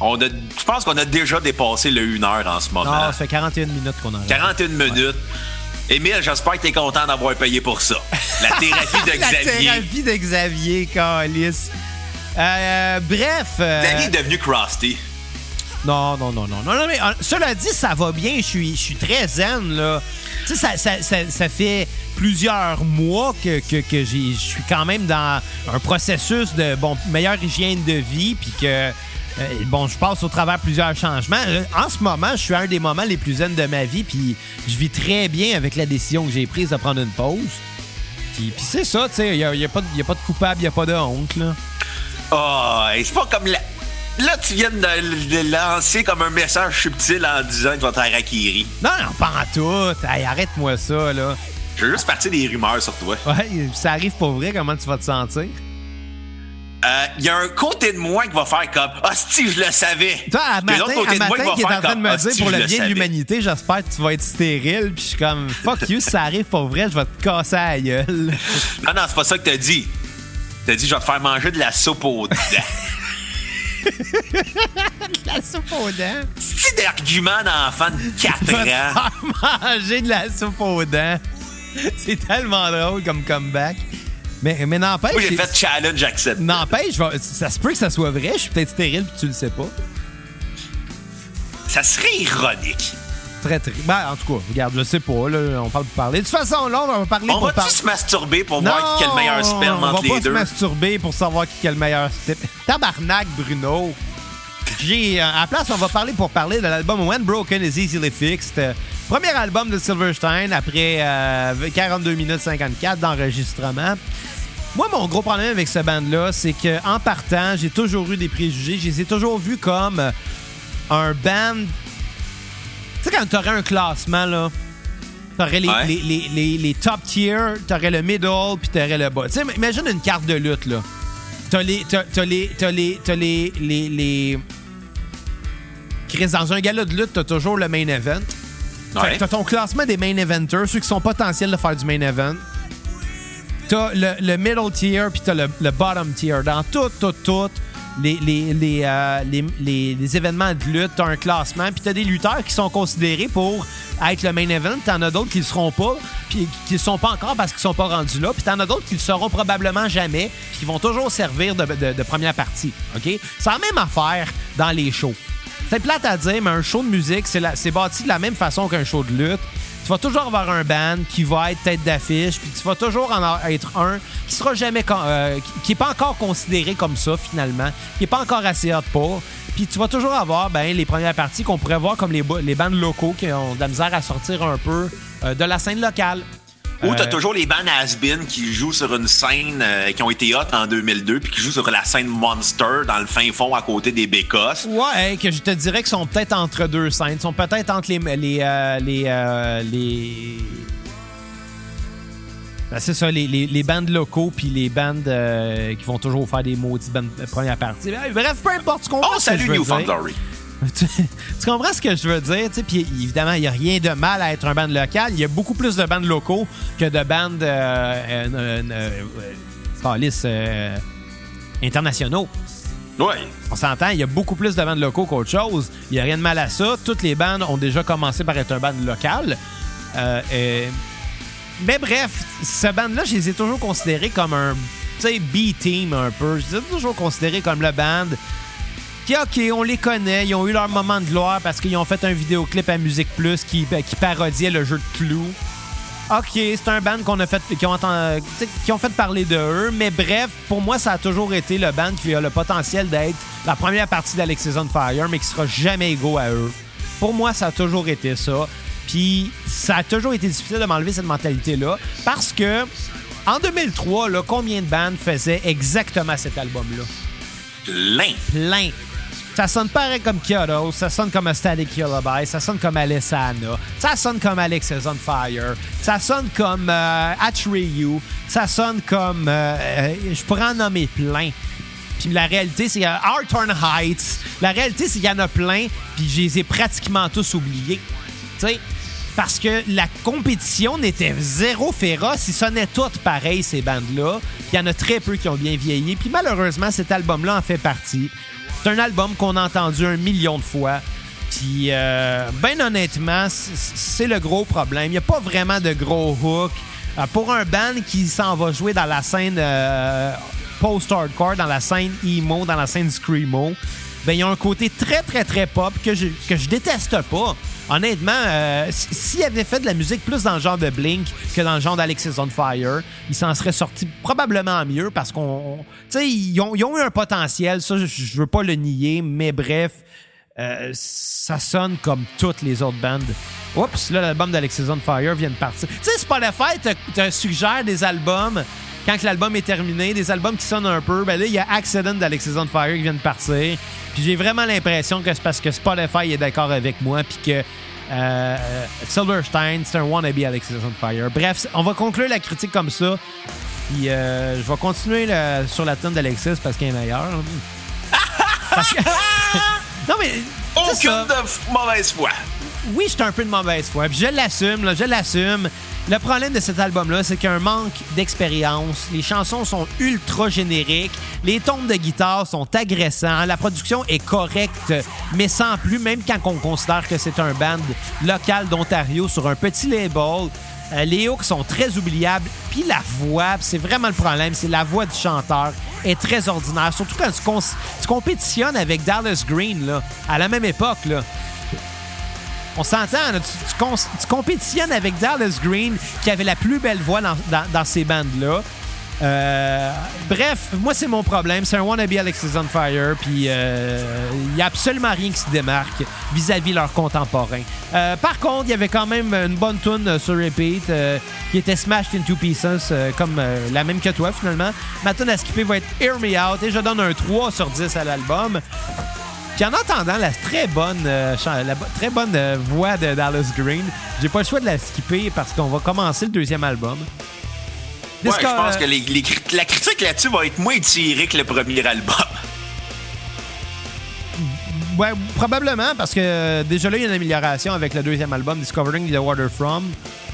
On a, je pense qu'on a déjà dépassé le 1 heure en ce moment. Non, ça fait 41 minutes qu'on a. 41 minutes. Émile, j'espère que t'es content d'avoir payé pour ça. La <laughs> thérapie de La Xavier. thérapie de Xavier, calice. Euh, bref. euh, Xavier est devenu crusty. Non, non, non, non, non, non, mais euh, cela dit, ça va bien. Je suis, je suis très zen, là. Tu sais, ça, ça, ça, ça fait plusieurs mois que, que, que je suis quand même dans un processus de, bon, meilleure hygiène de vie, puis que, euh, bon, je passe au travers plusieurs changements. Euh, En ce moment, je suis à un des moments les plus zen de ma vie, puis je vis très bien avec la décision que j'ai prise de prendre une pause. Puis, puis c'est ça, tu sais, il n'y a, y a pas de y a pas de coupable, il n'y a pas de honte, là. Oh, et c'est pas comme la... Là, tu viens de, lancer comme un message subtil en disant que tu vas te harakiri. Non, non, pas en tout. Hey, arrête-moi ça, là. Je veux juste partir des rumeurs sur toi. Ouais, ça arrive pas vrai, comment tu vas te sentir? Il y a un côté de moi qui va faire comme Ah, si, je le savais. Toi, à matin, l'autre côté à de moi matin va qui est en faire train de me dire pour le bien de l'humanité, j'espère que tu vas être stérile. Puis je suis comme, fuck you, si ça arrive pas vrai, je vais te casser la gueule. Non, non, c'est pas ça que t'as dit. T'as dit, je vais te faire manger de la soupe aux dents. <laughs> la soupe aux dents. C'est d'argument d'enfant de 4 Je vais te ans. faire manger de la soupe aux dents. C'est tellement drôle comme comeback. Mais, mais n'empêche. Moi, j'ai fait challenge, j'accepte. N'empêche, ça se peut que ça soit vrai. Je suis peut-être stérile puis tu le sais pas. Ça serait ironique. Très, très. Ben, en tout cas, regarde, je sais pas. Là, on parle pour parler. De toute façon, là, on va parler On pour va-tu parler. se masturber pour voir qui est le meilleur sperme on entre va pas les deux? se masturber pour savoir qui est le meilleur step. Tabarnak, Bruno. J'ai, euh, à la place, on va parler pour parler de l'album When Broken is Easily Fixed. Euh, Premier album de Silverstein après euh, 42 minutes 54 d'enregistrement. Moi, mon gros problème avec ce band-là, c'est que en partant, j'ai toujours eu des préjugés. Je les ai toujours vus comme euh, un band. Tu sais, quand t'aurais un classement, là, t'aurais les, Ouais. les, les, les, les top tier, t'aurais le middle, puis t'aurais le bas. Tu sais, imagine une carte de lutte, là. T'as les. T'as t'as les. T'as les. T'as les. les, les... Chris, dans un gala de lutte, t'as toujours le main event. Ouais. T'as ton classement des main eventers, ceux qui sont potentiels de faire du main event. T'as le, le middle tier, puis t'as le, le bottom tier. Dans tout, tout, tout, les, les, les, euh, les, les- les événements de lutte, t'as un classement, puis t'as des lutteurs qui sont considérés pour être le main event. T'en as d'autres qui le seront pas, puis qui le sont pas encore parce qu'ils sont pas rendus là. Puis t'en as d'autres qui le seront probablement jamais, puis qui vont toujours servir de, de- de première partie. OK? C'est la même affaire dans les shows. C'est plate à dire, mais un show de musique, c'est bâti de la même façon qu'un show de lutte. Tu vas toujours avoir un band qui va être tête d'affiche, puis tu vas toujours en être un qui sera jamais euh, qui- qui est pas encore considéré comme ça finalement, qui est pas encore assez hot pour. Puis tu vas toujours avoir ben, les premières parties qu'on pourrait voir comme les, les bandes locaux qui ont de la misère à sortir un peu euh, de la scène locale. Ou t'as Euh, toujours les bands has-been qui jouent sur une scène euh, qui ont été hot en 2002 puis qui jouent sur la scène Monster dans le fin fond à côté des Bécosses. Ouais, que je te dirais qu'ils sont peut-être entre deux scènes. Ils sont peut-être entre les. les, euh, les, euh, les... Ben, c'est ça, les, les, les bandes locaux puis les bandes qui vont toujours faire des maudites bandes de première partie. Ben, Bref, peu importe, Oh, ce que je salut New dire. Found Glory. Tu, tu comprends ce que je veux dire? Puis évidemment, il n'y a rien de mal à être un band local. Il y a beaucoup plus de bandes locaux que de bandes euh, euh, euh, euh, euh, internationaux. Ouais. On s'entend, il y a beaucoup plus de bandes locaux qu'autre chose. Il n'y a rien de mal à ça. Toutes les bandes ont déjà commencé par être un band local. Mais bref, ce band-là, je les ai toujours considérés comme un tu sais, B-team un peu. Je les ai toujours considérés comme le band qui, OK, on les connaît. Ils ont eu leur moment de gloire parce qu'ils ont fait un vidéoclip à Musique Plus qui, qui parodiait le jeu de Clou. OK, c'est un band qu'on a fait, qui ont, sais, qui ont fait parler de eux, mais bref, pour moi, ça a toujours été le band qui a le potentiel d'être la première partie d'Alexis on Fire, mais qui sera jamais égaux à eux. Pour moi, ça a toujours été ça. Puis ça a toujours été difficile de m'enlever cette mentalité-là parce que en 2003, là, combien de bandes faisaient exactement cet album-là? Plein. plein. Ça sonne pareil comme Kyoto, ça sonne comme a Static Lullaby, ça sonne comme Alessana, ça sonne comme Alex is on Fire, ça sonne comme euh, Atreyu, ça sonne comme... euh, euh, je pourrais en nommer plein. Puis la réalité, c'est euh, Hawthorne Heights. La réalité, c'est qu'il y en a plein, puis je les ai pratiquement tous oubliés. Tu sais, parce que la compétition n'était zéro féroce. Ils sonnaient toutes pareil, ces bandes-là. Il y en a très peu qui ont bien vieilli. Puis malheureusement, cet album-là en fait partie. C'est un album qu'on a entendu un million de fois. Puis, euh, ben honnêtement, c'est le gros problème. Il n'y a pas vraiment de gros hook. Euh, pour un band qui s'en va jouer dans la scène euh, post-hardcore, dans la scène emo, dans la scène screamo, ben, il y a un côté très, très, très pop que je, que je déteste pas. Honnêtement, euh, s'il avait fait de la musique plus dans le genre de Blink que dans le genre d'Alexis on Fire, il s'en serait sorti probablement mieux parce qu'on. Tu sais, ils ont, eu un potentiel, ça, je, je veux pas le nier, mais bref, euh, ça sonne comme toutes les autres bandes. Oups, là, l'album d'Alexis on Fire vient de partir. Tu sais, Spotify te, te suggère des albums quand l'album est terminé, des albums qui sonnent un peu. Ben là, il y a Accident d'Alexis on Fire qui vient de partir. Puis j'ai vraiment l'impression que c'est parce que Spotify est d'accord avec moi, puis que euh, Silverstein, c'est un wannabe Alexis on Fire. Bref, on va conclure la critique comme ça. Puis euh, je vais continuer sur la tonne d'Alexis parce qu'il est meilleur. <laughs> Parce que- <laughs> non, mais. ça. Aucune de mauvaise foi. Oui, j'étais un peu de mauvaise foi. Puis je l'assume, je l'assume. Le problème de cet album-là, c'est qu'il y a un manque d'expérience. Les chansons sont ultra génériques. Les tombes de guitare sont agressants. La production est correcte, mais sans plus, même quand on considère que c'est un band local d'Ontario sur un petit label. Euh, les hooks sont très oubliables. Puis la voix, c'est vraiment le problème, c'est la voix du chanteur est très ordinaire. Surtout quand tu, tu compétitionnes avec Dallas Green, là, à la même époque. Là. On s'entend, tu, tu compétitionnes avec Dallas Green, qui avait la plus belle voix dans, ces bandes-là. Euh, bref, moi, c'est mon problème. C'est un wannabe Alexis on Fire, puis il n'y a absolument rien qui se démarque vis-à-vis leurs contemporains. Euh, par contre, il y avait quand même une bonne tune euh, sur repeat euh, qui était Smashed into Pieces, euh, comme euh, la même que toi, finalement. Ma tune à skipper va être Hear Me Out, et je donne un 3 sur 10 à l'album. Puis en entendant la très bonne, euh, la très bonne euh, voix de Dallas Green, j'ai pas le choix de la skipper parce qu'on va commencer le deuxième album. Ouais, je pense que les- les cri- la critique là-dessus va être moins tirée que le premier album. Ouais, probablement, parce que euh, déjà là, il y a une amélioration avec le deuxième album, Discovering the Waterfront,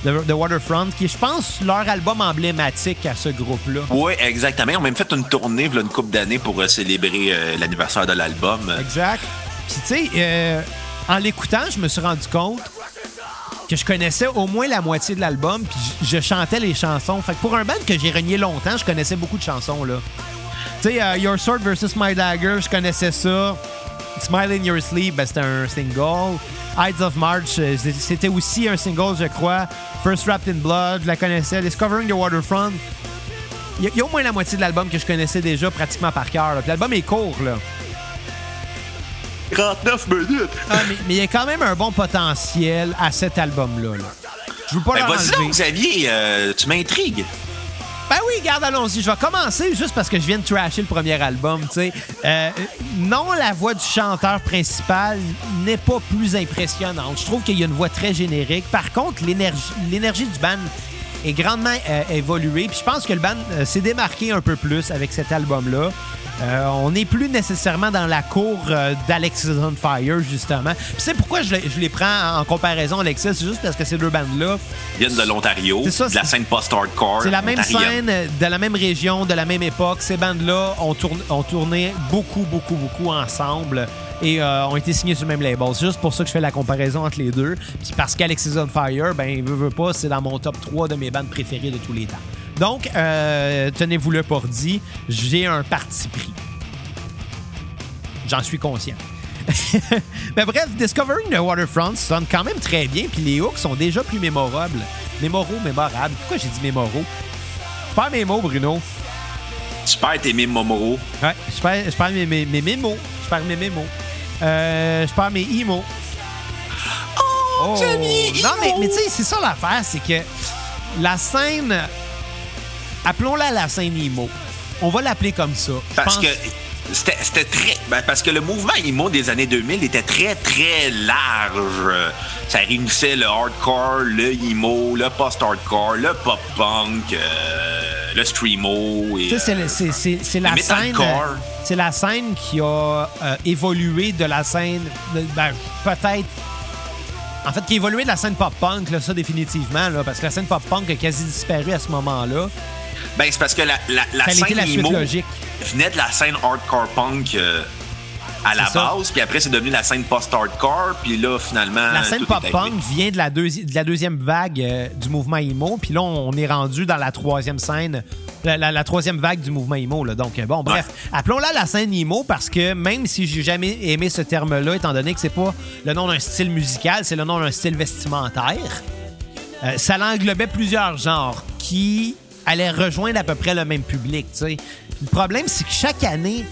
The, The Waterfront, qui est, je pense, leur album emblématique à ce groupe-là. Oui, exactement. Ils ont même fait une tournée une couple d'années pour euh, célébrer euh, l'anniversaire de l'album. Exact. Puis, tu sais, euh, en l'écoutant, je me suis rendu compte que je connaissais au moins la moitié de l'album, puis je, je chantais les chansons. Fait que pour un band que j'ai renié longtemps, je connaissais beaucoup de chansons, là. Tu sais, euh, Your Sword versus My Dagger, je connaissais ça. Smile in Your Sleep, ben, c'était un single. Ides of March, euh, c'était aussi un single, je crois. First Wrapped in Blood, je la connaissais. Discovering the Waterfront. Il y, a- il y a au moins la moitié de l'album que je connaissais déjà pratiquement par cœur. L'album est court, là. 39 minutes. Ah, mais il y a quand même un bon potentiel à cet album-là. là. Je veux pas Ben, vas-y donc, Xavier, euh, tu m'intrigues. Ben oui, garde, allons-y. Je vais commencer juste parce que je viens de trasher le premier album, tu sais. Euh, non, la voix du chanteur principal n'est pas plus impressionnante. Je trouve qu'il y a une voix très générique. Par contre, l'énergie du band est grandement euh, évoluée. Puis je pense que le band euh, s'est démarqué un peu plus avec cet album-là. Euh, on n'est plus nécessairement dans la cour euh, d'Alexis on Fire, justement. C'est pourquoi je, les- je les prends en comparaison, Alexis. C'est juste parce que ces deux bandes-là, viennent de l'Ontario, C'est ça, de la scène post-hardcore. c'est la même ontarienne. scène, de la même région, de la même époque. Ces bandes-là ont, tourné- ont tourné beaucoup, beaucoup, beaucoup ensemble et euh, ont été signés sur le même label. C'est juste pour ça que je fais la comparaison entre les deux. Puis parce qu'Alexis on Fire, ben, veut, veut pas, c'est dans mon top 3 de mes bandes préférées de tous les temps. Donc, euh, tenez-vous le pour dit, j'ai un parti pris. J'en suis conscient. <laughs> Mais bref, Discovering the Waterfront sonne quand même très bien, puis les hooks sont déjà plus mémorables. Mémoraux, mémorables. Pourquoi j'ai dit mémoraux? Je perds mes mots, Bruno. Tu perds tes Momoro. Ouais, je perds, je perds mes, mes, mes mémos. Je perds mes mémos. Euh, je perds mes emo. Oh, Non, mais, mais tu sais, c'est ça l'affaire, c'est que la scène. Appelons-la la scène emo. On va l'appeler comme ça. Parce pense- que c'était très. ben, parce que le mouvement emo des années 2000 était très, très large. Ça réunissait le hardcore, le emo, le post-hardcore, le pop-punk, euh, le streamo. euh, c'est- la scène. metalcore. euh, C'est la scène qui a euh, évolué de la scène. ben, peut-être. En fait, qui a évolué de la scène pop-punk, ça définitivement, là, parce que la scène pop-punk a quasi disparu à ce moment-là. Ben, c'est parce que la, la, scène la emo logique. venait de la scène hardcore punk euh, à la ça. base, puis après, c'est devenu la scène post-hardcore, puis là, finalement. La scène pop-punk vient de la, deuxi- de la deuxième vague euh, du mouvement emo, puis là, on est rendu dans la troisième scène, la, la- la troisième vague du mouvement emo. Là. Donc, euh, bon, bref, appelons-la la scène emo parce que même si j'ai jamais aimé ce terme-là, étant donné que c'est pas le nom d'un style musical, c'est le nom d'un style vestimentaire, euh, ça l'englobait plusieurs genres qui allaient rejoindre à peu près le même public. tu sais. Le problème, c'est que chaque année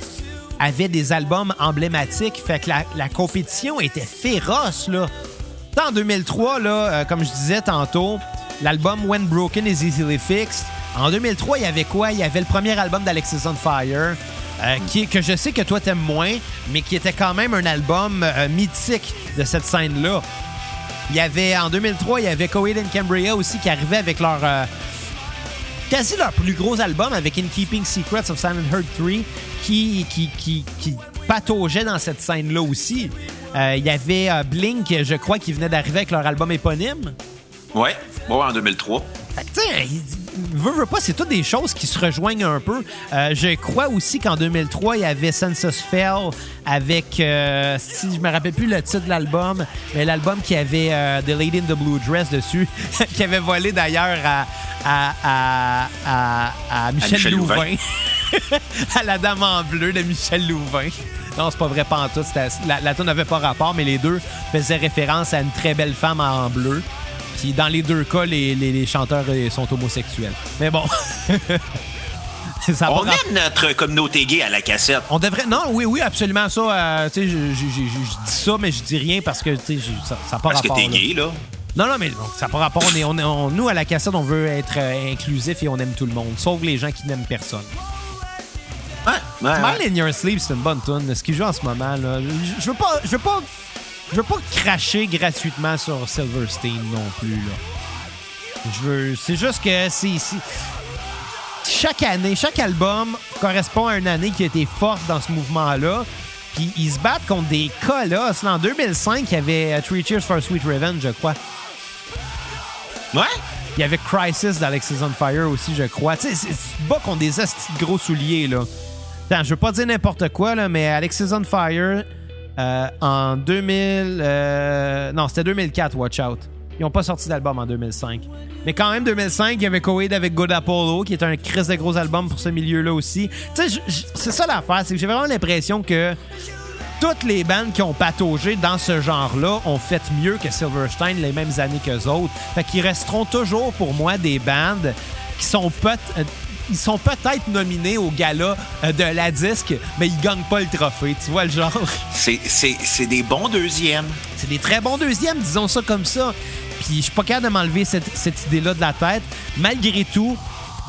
avait des albums emblématiques, fait que la, compétition était féroce. Là. En 2003, là, euh, comme je disais tantôt, l'album When Broken is Easily Fixed. En 2003, il y avait quoi? Il y avait le premier album d'Alexis on Fire, euh, que je sais que toi t'aimes moins, mais qui était quand même un album euh, mythique de cette scène-là. Il y avait, en 2003, il y avait Coheed and Cambria aussi qui arrivait avec leur... quasi leur plus gros album avec In Keeping Secrets of Silent Heart 3 qui, qui, qui, qui pataugeait dans cette scène-là aussi. Euh, Il y avait euh, Blink, je crois, qui venait d'arriver avec leur album éponyme. Ouais, ouais, en 2003. Fait que, veut, veut pas, c'est toutes des choses qui se rejoignent un peu. Euh, je crois aussi qu'en 2003, il y avait Census Fell avec, euh, si je me rappelle plus le titre de l'album, mais l'album qui avait euh, The Lady in the Blue Dress dessus, <laughs> qui avait volé d'ailleurs à, à, à, à- Michel, Michel Louvain. Louvain. <laughs> à la Dame en bleu de Michel Louvain. Non, c'est pas vrai, pas en tout. La, la tune n'avait pas rapport, mais les deux faisaient référence à une très belle femme en bleu. Puis dans les deux cas, les, les- les chanteurs euh, sont homosexuels. Mais bon. <laughs> Ça On aime notre communauté gay à la cassette. On devrait. Non, oui, oui, absolument ça. euh, je, je- je- je dis ça, mais je dis rien parce que tu sais, je- ça n'a pas Parce que rapport. t'es là. gay, là. Non, non, mais bon, ça n'a pas rapport. On est, on est- on- nous, à la cassette, on veut être euh, inclusif et on aime tout le monde, sauf les gens qui n'aiment personne. Ouais, ouais, in Your Sleep, c'est une bonne tune. Ce qu'il joue en ce moment, là. Je, je veux pas. Je veux pas. Je veux pas cracher gratuitement sur Silverstein non plus, là. Je veux. C'est juste que c'est. Chaque année, chaque album correspond à une année qui a été forte dans ce mouvement-là. Puis ils se battent contre des colosses. Là, En 2005, il y avait euh, Three Cheers for Sweet Revenge, je crois. Ouais? Il y avait Crisis d'Alexis on Fire aussi, je crois. Tu sais, c'est- c'est bas contre des astis de gros souliers, là. Attends, je veux pas dire n'importe quoi, là, mais Alexis on Fire, euh, en 2000... euh, non, c'était 2004, Watch Out. Ils ont pas sorti d'album en 2005. Mais quand même, 2005, il y avait Coheed avec Good Apollo, qui est un crise gros album pour ce milieu-là aussi. Tu sais, c'est ça l'affaire, c'est que j'ai vraiment l'impression que toutes les bandes qui ont pataugé dans ce genre-là ont fait mieux que Silverstein les mêmes années qu'eux autres. Fait qu'ils resteront toujours pour moi des bandes qui sont peut ils sont peut-être nominés au gala euh, de la disque, mais ils gagnent pas le trophée. Tu vois le genre? C'est- des bons deuxièmes. C'est des très bons deuxièmes, disons ça comme ça. Puis je suis pas capable de m'enlever cette, cette idée-là de la tête. Malgré tout,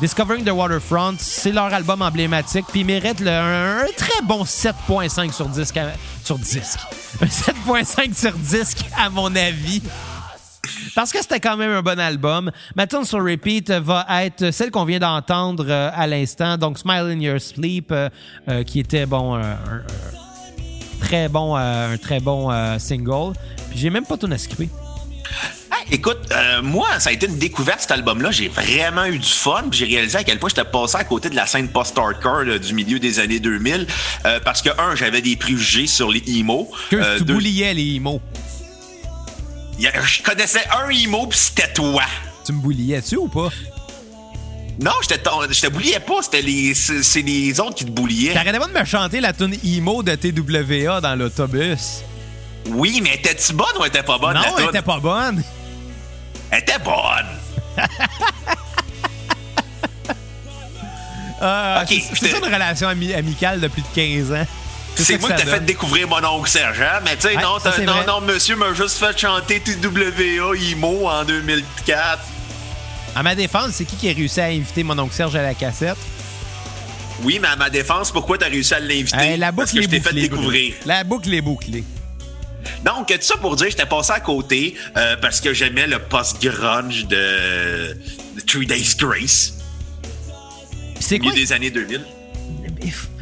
Discovering the Waterfront, c'est leur album emblématique, puis ils méritent le- un, un très bon 7.5 sur disque. à- sur disque. Un 7.5 sur disque, à mon avis. Parce que c'était quand même un bon album. Ma tune sur repeat va être celle qu'on vient d'entendre euh, à l'instant, donc Smile in Your Sleep, euh, euh, qui était bon, un, un très bon, un très bon single. Puis j'ai même pas tout à skipper. Hey, écoute, moi, ça a été une découverte, cet album-là. J'ai vraiment eu du fun. puis J'ai réalisé à quel point j'étais passé à côté de la scène post-hardcore du milieu des années 2000. euh, parce que, un, j'avais des préjugés sur les emo. Que tu deux, bouliais les mots. Je connaissais un emo, puis c'était toi. Tu me bouliais-tu ou pas? Non, je te, bouliais pas. C'était les, c'est les autres qui te bouliaient. T'arrêtais pas de me chanter la tune emo de TWA dans l'autobus. Oui, mais était-tu bonne ou était pas bonne? non, elle était pas bonne. Elle était bonne. Ah, <laughs> Ok, c'est- ça une relation ami- amicale depuis de 15 ans. C'est moi que qui t'ai fait découvrir mon oncle Serge, hein? Mais tu sais, Ouais, non, ça, non, non, monsieur m'a juste fait chanter TWA IMO en 2004. À ma défense, c'est qui qui a réussi à inviter mon oncle Serge à la cassette? Oui, mais à ma défense, pourquoi t'as réussi à l'inviter? Hey, la Parce boucle que est je t'ai fait découvrir. La boucle est bouclée. Donc, tout ça pour dire, j'étais passé à côté euh, parce que j'aimais le post-grunge de, de Three Days Grace, C'est quoi? des années 2000.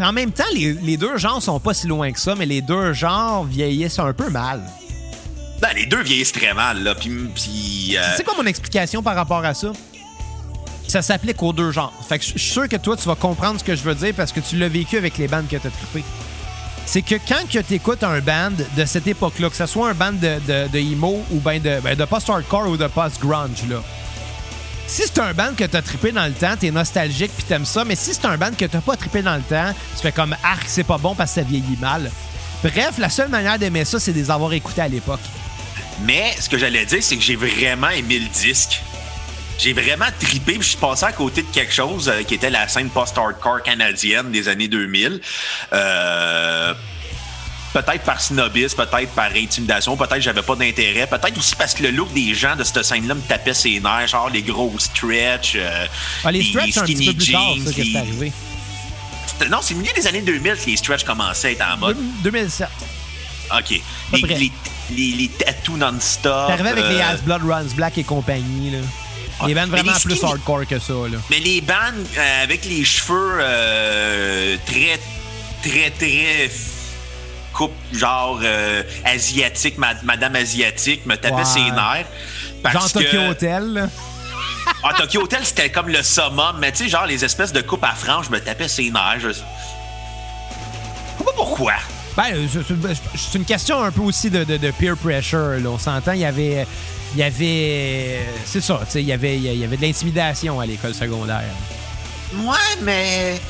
En même temps, les, les deux genres sont pas si loin que ça, mais les deux genres vieillissent un peu mal. Ben, les deux vieillissent très mal, là. Puis, puis, euh, C'est quoi mon explication par rapport à ça? Ça s'applique aux deux genres. Fait que je suis sûr que toi, tu vas comprendre ce que je veux dire parce que tu l'as vécu avec les bandes que t'as trippé. C'est que quand que t'écoutes un band de cette époque-là, que ce soit un band de, de, de emo ou ben de, ben de post-hardcore ou de post-grunge, là. Si c'est un band que t'as trippé dans le temps, t'es nostalgique puis t'aimes ça, mais si c'est un band que t'as pas trippé dans le temps, tu fais comme arc, c'est pas bon parce que ça vieillit mal. Bref, la seule manière d'aimer ça, c'est de les avoir écoutés à l'époque. Mais ce que j'allais dire, c'est que j'ai vraiment aimé le disque. J'ai vraiment trippé, puis je suis passé à côté de quelque chose euh, qui était la scène post-hardcore canadienne des années 2000. Euh, peut-être par snobisme, peut-être par intimidation, peut-être que j'avais pas d'intérêt, peut-être aussi parce que le look des gens de cette scène-là me tapait ses nerfs, genre les gros stretch, euh, Ah, les stretch, c'est un petit skinny peu plus tard, jeans, ça, les- arrivé? Non, c'est milieu des années 2000 que les stretch commençaient à être en mode. 2007. OK. Les, les, les, les tattoos non-stop. T'arrivais avec les euh, As Blood Runs Black et compagnie, là. Les bandes mais vraiment les plus skinny- hardcore que ça, là. Mais les bandes euh, avec les cheveux euh, très, très, très coupe genre euh, asiatique, ma- madame asiatique, me tapait ses nerfs. Parce Genre Tokyo Hotel. Ah, Tokyo Hotel, c'était comme le summum, mais tu sais, genre les espèces de coupes à franges me tapaient ses nerfs. Je... Je sais pas pourquoi. Ben, euh, c'est- une question un peu aussi de, de- de peer pressure, là. On s'entend, il y avait... Il y avait... C'est ça, tu sais, il y avait, il y avait de l'intimidation à l'école secondaire. Ouais, mais.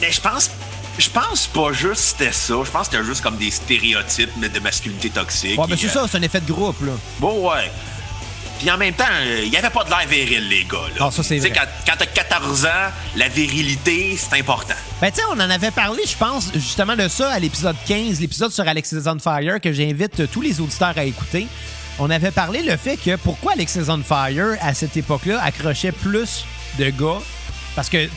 Mais je pense. Je pense pas juste c'était ça. Je pense que c'était juste comme des stéréotypes mais de masculinité toxique. Ouais, Et, c'est euh, ça, c'est un effet de groupe, là. Bon, ouais. Puis en même temps, euh, il y avait pas de l'air viril, les gars. Là. Non, ça, c'est vrai. Quand, quand t'as 14 ans, la virilité, c'est important. Ben, tu sais, on en avait parlé, je pense, justement de ça à l'épisode 15, l'épisode sur Alexis on Fire, que j'invite euh, tous les auditeurs à écouter. On avait parlé le fait que pourquoi Alexis on Fire, à cette époque-là, accrochait plus de gars. Parce que,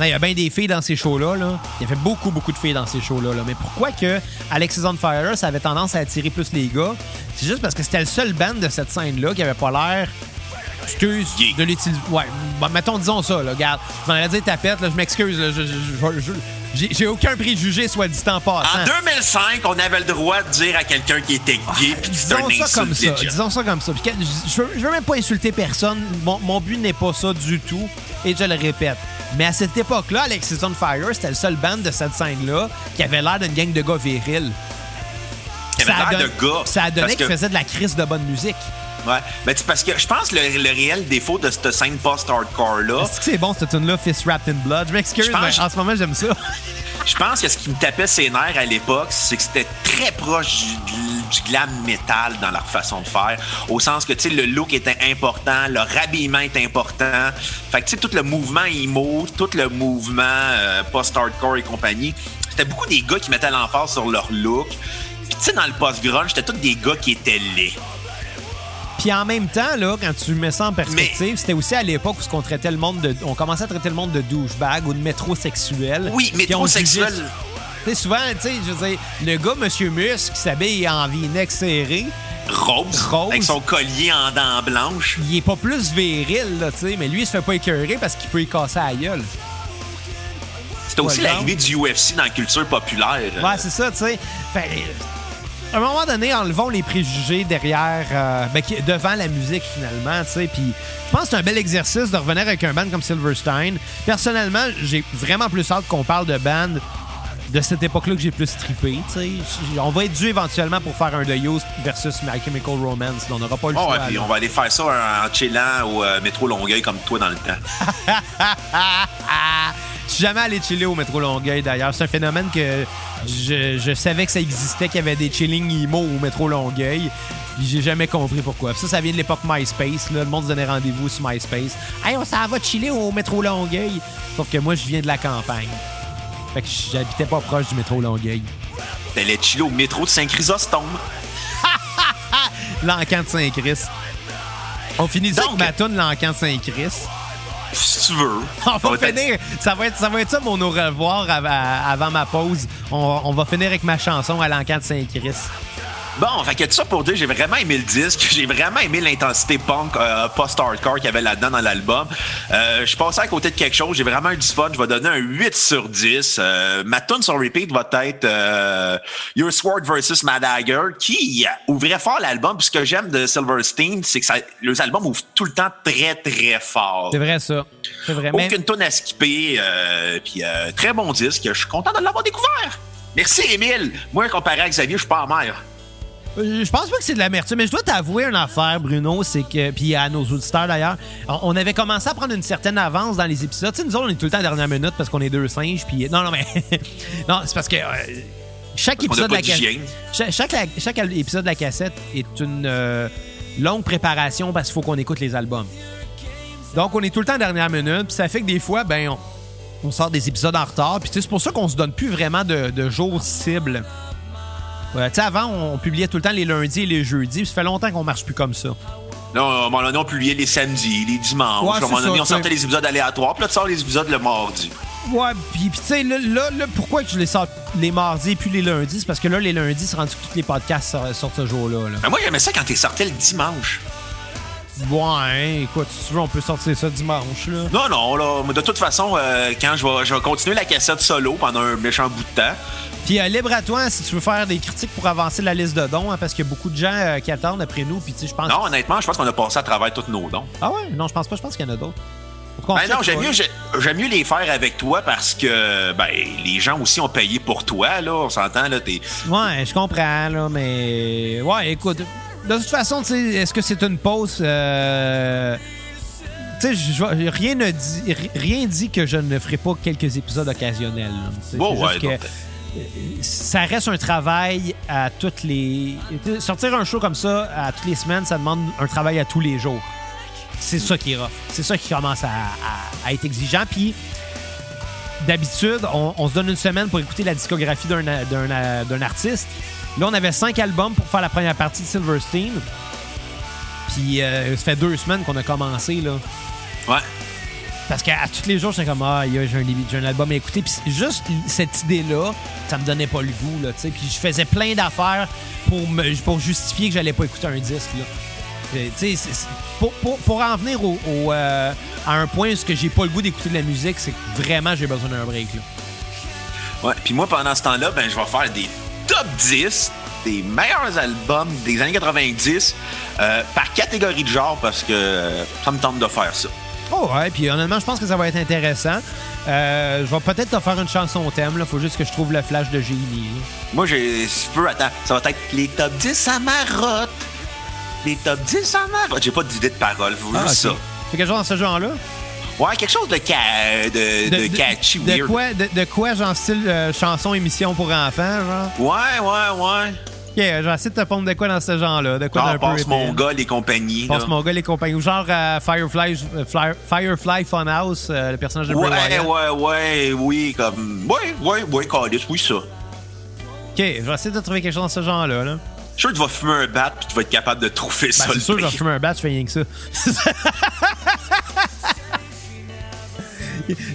il y a bien des filles dans ces shows-là. Là. Il y avait beaucoup, beaucoup de filles dans ces shows-là. Là. Mais pourquoi que Alexis on Fire, ça avait tendance à attirer plus les gars? C'est juste parce que c'était le seul band de cette scène-là qui avait pas l'air excuse de l'utiliser. Ouais, bon, mettons, disons ça, là, regarde. Je m'en allais dire tapette, là, je m'excuse, je- j'ai aucun préjugé, soit dit en passant. En 2005, on avait le droit de dire à quelqu'un qui était gay puis Ah, Disons ça comme ça. Disons ça comme ça. Puis je, veux, je veux même pas insulter personne. Mon, mon but n'est pas ça du tout. Et je le répète. Mais à cette époque-là, Alexis on Fire, c'était le seul band de cette scène-là qui avait l'air d'une gang de gars virils. Ça a l'air de gars. Ça a donné parce qu'il que- faisait de la crise de bonne musique. Ouais. Ben, c'est parce que je pense que le, le réel défaut de cette scène post-hardcore-là, Est-ce que c'est bon cette tune-là, Fist Wrapped in Blood? Je m'excuse, mais en ce moment, j'aime ça. je pense que ce qui me tapait ses nerfs à l'époque, c'est que c'était très proche du, du glam metal dans leur façon de faire. Au sens que, tu sais, le look était important, leur habillement était important. Fait que, tu sais, tout le mouvement emo, tout le mouvement euh, post-hardcore et compagnie, c'était beaucoup des gars qui mettaient l'emphase sur leur look. Puis, tu sais, dans le post-grunge, c'était tous des gars qui étaient laids. Puis en même temps, là, quand tu mets ça en perspective, c'était aussi à l'époque où on traitait le monde de. On commençait à traiter le monde de douchebag ou de métrosexuel. Oui, métrosexuel. Tu sais, souvent, tu sais, je veux dire, le gars, Monsieur Musk, qui s'habille en v-neck serré, Rose, Rose. avec son collier en dents blanches. il est pas plus viril, là, tu sais, mais lui, il se fait pas écœurer parce qu'il peut y casser la gueule. C'était aussi l'arrivée du UFC dans la culture populaire. Ouais, c'est ça, tu sais. Fait, euh, à un moment donné, enlevons les préjugés derrière, euh, ben, devant la musique finalement, tu sais. Puis je pense que c'est un bel exercice de revenir avec un band comme Silverstein. Personnellement, j'ai vraiment plus hâte qu'on parle de band de cette époque-là que j'ai plus trippé, tu sais. J- On va être dû éventuellement pour faire un The Used versus My Chemical Romance. On n'aura pas le Oh, choix. ouais, puis on va aller faire ça en chillant au euh, métro Longueuil comme toi dans le temps. <laughs> Je suis jamais allé chiller au métro Longueuil d'ailleurs. C'est un phénomène que je, je savais que ça existait, qu'il y avait des chilling emo au métro Longueuil. Puis j'ai jamais compris pourquoi. Puis ça, ça vient de l'époque MySpace. Là. Le monde se donnait rendez-vous sur MySpace. Hey, on s'en va chiller au métro Longueuil. Sauf que moi, je viens de la campagne. Fait que j'habitais pas proche du métro Longueuil. T'allais chiller au métro de Saint-Chrysostome. <laughs> L'encan de Saint-Christ. On finit ça avec ma toune L'encan de Saint-Christ. Si tu veux. On va finir. Ça va, être, ça va être ça mon au revoir avant, avant ma pause. On, on va finir avec ma chanson à l'encan de Saint-Christ. Bon, fait que tout ça pour dire, j'ai vraiment aimé le disque. <laughs> J'ai vraiment aimé l'intensité punk euh, post-hardcore qu'il y avait là-dedans dans l'album. Euh, je suis passé à côté de quelque chose. J'ai vraiment eu du fun. Je vais donner un 8 sur 10. Euh, ma tune sur repeat va être euh, Your Sword versus My Dagger, qui ouvrait fort l'album. Puis ce que j'aime de Silverstein, c'est que ça, les albums ouvrent tout le temps très, très fort. C'est vrai, ça. C'est vrai. Aucune tonne à skipper. Puis euh, très bon disque. Je suis content de l'avoir découvert. Merci, Émile. Moi, comparé à Xavier, je suis pas amer. euh, je pense pas que c'est de l'amertume. Mais je dois t'avouer une affaire, Bruno. C'est que. Puis à nos auditeurs d'ailleurs. On avait commencé à prendre une certaine avance dans les épisodes. Tu sais, nous autres, on est tout le temps à la dernière minute parce qu'on est deux singes. Puis. Non, non, mais. <laughs> non, c'est parce que. euh, chaque épisode de la cassette. Chaque, chaque, chaque épisode de la cassette est une euh, longue préparation parce qu'il faut qu'on écoute les albums. Donc, on est tout le temps à la dernière minute. Puis ça fait que des fois, ben, on, on sort des épisodes en retard. Puis tu sais, c'est pour ça qu'on se donne plus vraiment de, de jours cibles. Ouais, tu sais, avant, on publiait tout le temps les lundis et les jeudis. puis Ça fait longtemps qu'on marche plus comme ça. Là, à un moment donné, on publiait les samedis, les dimanches. Ouais, à un moment donné, ça, on sortait les épisodes aléatoires. Puis là, tu sors les épisodes le mardi. Ouais, puis tu sais, là, là, là, pourquoi que je les sors les mardis et puis les lundis? C'est parce que là, les lundis, c'est rendu que tous les podcasts sortent, ce jour-là. Là. Mais moi, j'aimais ça quand t'es sortais le dimanche. Ouais, hein, écoute, si tu veux, on peut sortir ça dimanche, là. Non, non, là, mais de toute façon, euh, quand je vais, je vais continuer la cassette solo pendant un méchant bout de temps. Puis euh, libre à toi si tu veux faire des critiques pour avancer la liste de dons, hein, parce qu'il y a beaucoup de gens euh, qui attendent après nous. Puis tu sais, je pense. Non, honnêtement, je pense qu'on a passé à travers tous nos dons. Ah ouais? Non, je pense pas. Je pense qu'il y en a d'autres. Ben non, j'aime mieux, j'aime mieux les faire avec toi parce que ben, les gens aussi ont payé pour toi, là. On s'entend, là. T'es... Ouais, je comprends, là, mais. Ouais, écoute. De toute façon, est-ce que c'est une pause. euh, Tu sais, rien ne dit, ri- rien dit que je ne ferai pas quelques épisodes occasionnels. Bon, ouais, juste que donc, ça reste un travail à toutes les. Sortir un show comme ça à toutes les semaines, ça demande un travail à tous les jours. C'est ça qui est rough. C'est ça qui commence à, à- à être exigeant. Puis, d'habitude, on, on se donne une semaine pour écouter la discographie d'un artiste. Là, on avait cinq albums pour faire la première partie de Silverstein. Puis, euh, ça fait deux semaines qu'on a commencé, là. Ouais. Parce qu'à tous les jours, j'étais comme, ah, j'ai un, un album à écouter. Puis juste cette idée-là, ça me donnait pas le goût, là, tu sais. Puis je faisais plein d'affaires pour, me, pour justifier que j'allais pas écouter un disque, là. Euh, Tu sais, c'est- c'est- pour, pour, pour en venir au, au, euh, à un point où ce que j'ai pas le goût d'écouter de la musique, c'est que vraiment j'ai besoin d'un break, là. Ouais. Puis moi, pendant ce temps-là, ben, je vais faire des top 10 des meilleurs albums des années 90 euh, par catégorie de genre parce que euh, ça me tente de faire ça. Oh ouais, puis honnêtement, je pense que ça va être intéressant. Euh, je vais peut-être te faire une chanson thème, là. Faut juste que je trouve le flash de génie. Moi, j'ai, si tu veux, attends, ça va être les top 10 à marotte. Les top 10 à marotte. J'ai pas d'idée de parole, vous Ah, ça. C'est quelque chose dans ce genre-là? Ouais, quelque chose de, ca- de, de, catchy, de weird. quoi, de, quoi, genre style euh, chanson, émission pour enfants, genre? Ouais, ouais, ouais. Ok, je vais essayer de te pondre de quoi dans ce genre-là. De quoi Genre, d'un peu passe épais. mon gars, les compagnies. Passe mon gars, les compagnies. Ou genre euh, Firefly, euh, Fly- Firefly Funhouse, euh, le personnage de Bray Ouais, Wyatt. ouais, ouais, oui, comme. Ouais, ouais, ouais, Calice, oui, ça. Ok, je vais essayer de trouver quelque chose dans ce genre-là. Là. Je suis sûr que tu vas fumer un bat puis tu vas être capable de trouver ça. Ben, c'est le sûr que je vais fumer un bat, je fais rien que ça. <laughs>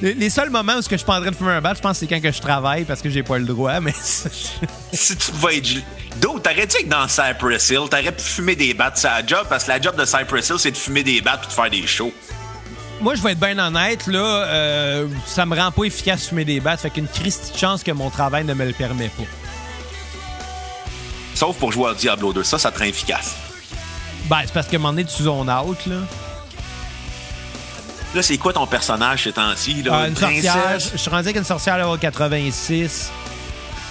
Les les seuls moments où ce que je train de fumer un bat, je pense que c'est quand que je travaille parce que j'ai pas le droit, mais <laughs> Si tu vas être. D'autres, t'aurais dû être dans Cypress Hill, t'aurais pu fumer des bats sur la job parce que la job de Cypress Hill, c'est de fumer des bats puis de faire des shows. moi je vais être bien honnête là, euh, ça me rend pas efficace de fumer des bats, fait qu'une Christie de chance que mon travail ne me le permet pas. Sauf pour jouer à Diablo 2. Ça, ça te rend efficace. Ben, c'est parce que un moment donné, tu zone out, là. Là, c'est quoi ton personnage ces temps-ci? Ah, une princesse? sorcière. Je suis rendu avec une sorcière level 86.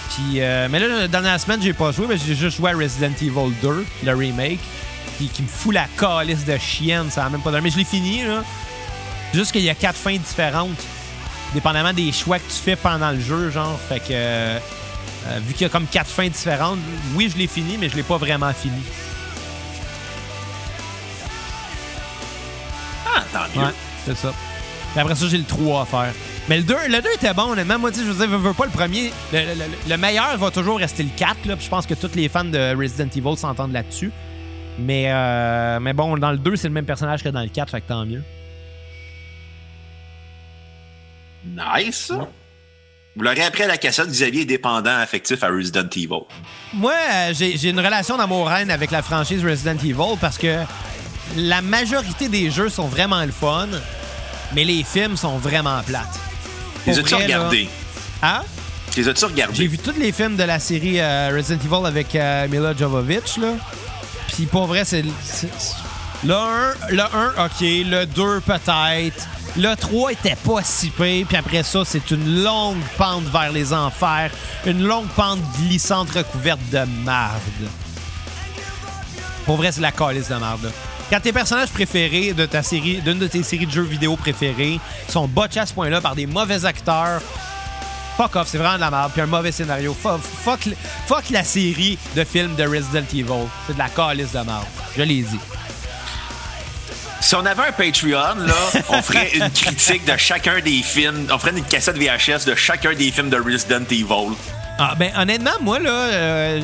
Puis, euh, mais là, dans la semaine, j'ai pas joué, mais j'ai juste joué à Resident Evil 2, le remake, qui, qui me fout la calice de chienne, ça a même pas de... Mais je l'ai fini, là. Juste qu'il y a quatre fins différentes, dépendamment des choix que tu fais pendant le jeu, genre. Fait que, euh, euh, vu qu'il y a comme quatre fins différentes, oui, je l'ai fini, mais je l'ai pas vraiment fini. Ah, tant mieux. Ouais, c'est ça. Puis après ça, j'ai le 3 à faire. Mais le 2, le 2 était bon, honnêtement. Moi, je veux dire, veux, veux pas le premier. Le, le- le- le meilleur va toujours rester le 4, là. Puis je pense que tous les fans de Resident Evil s'entendent là-dessus. Mais, euh, mais bon, dans le 2, c'est le même personnage que dans le 4, fait que tant mieux. Nice. Vous l'aurez appris à la cassette, Xavier est dépendant affectif à Resident Evil. Moi, euh, j'ai j'ai une relation d'amour-haine avec la franchise Resident Evil parce que la majorité des jeux sont vraiment le fun, mais les films sont vraiment plates. Les as-tu regardés? Hein? Les as-tu regardés? J'ai vu tous les films de la série euh, Resident Evil avec euh, Mila Jovovich, là. Puis pour vrai, c'est- Le 1, le 1, OK. Le 2, peut-être. Le 3 était pas si pire. Puis après ça, c'est une longue pente vers les enfers. Une longue pente glissante recouverte de marde. Pour vrai, c'est la calice de marde. là. Quand tes personnages préférés de ta série, d'une de tes séries de jeux vidéo préférées sont botchés à ce point-là par des mauvais acteurs, Fuck off, c'est vraiment de la merde. Puis un mauvais scénario. Fuck, fuck, fuck la série de films de Resident Evil. C'est de la calice de merde. Je l'ai dit. Si on avait un Patreon, là, on ferait une critique de chacun des films. On ferait une cassette VHS de chacun des films de Resident Evil. Ah, ben, honnêtement, moi, là, euh,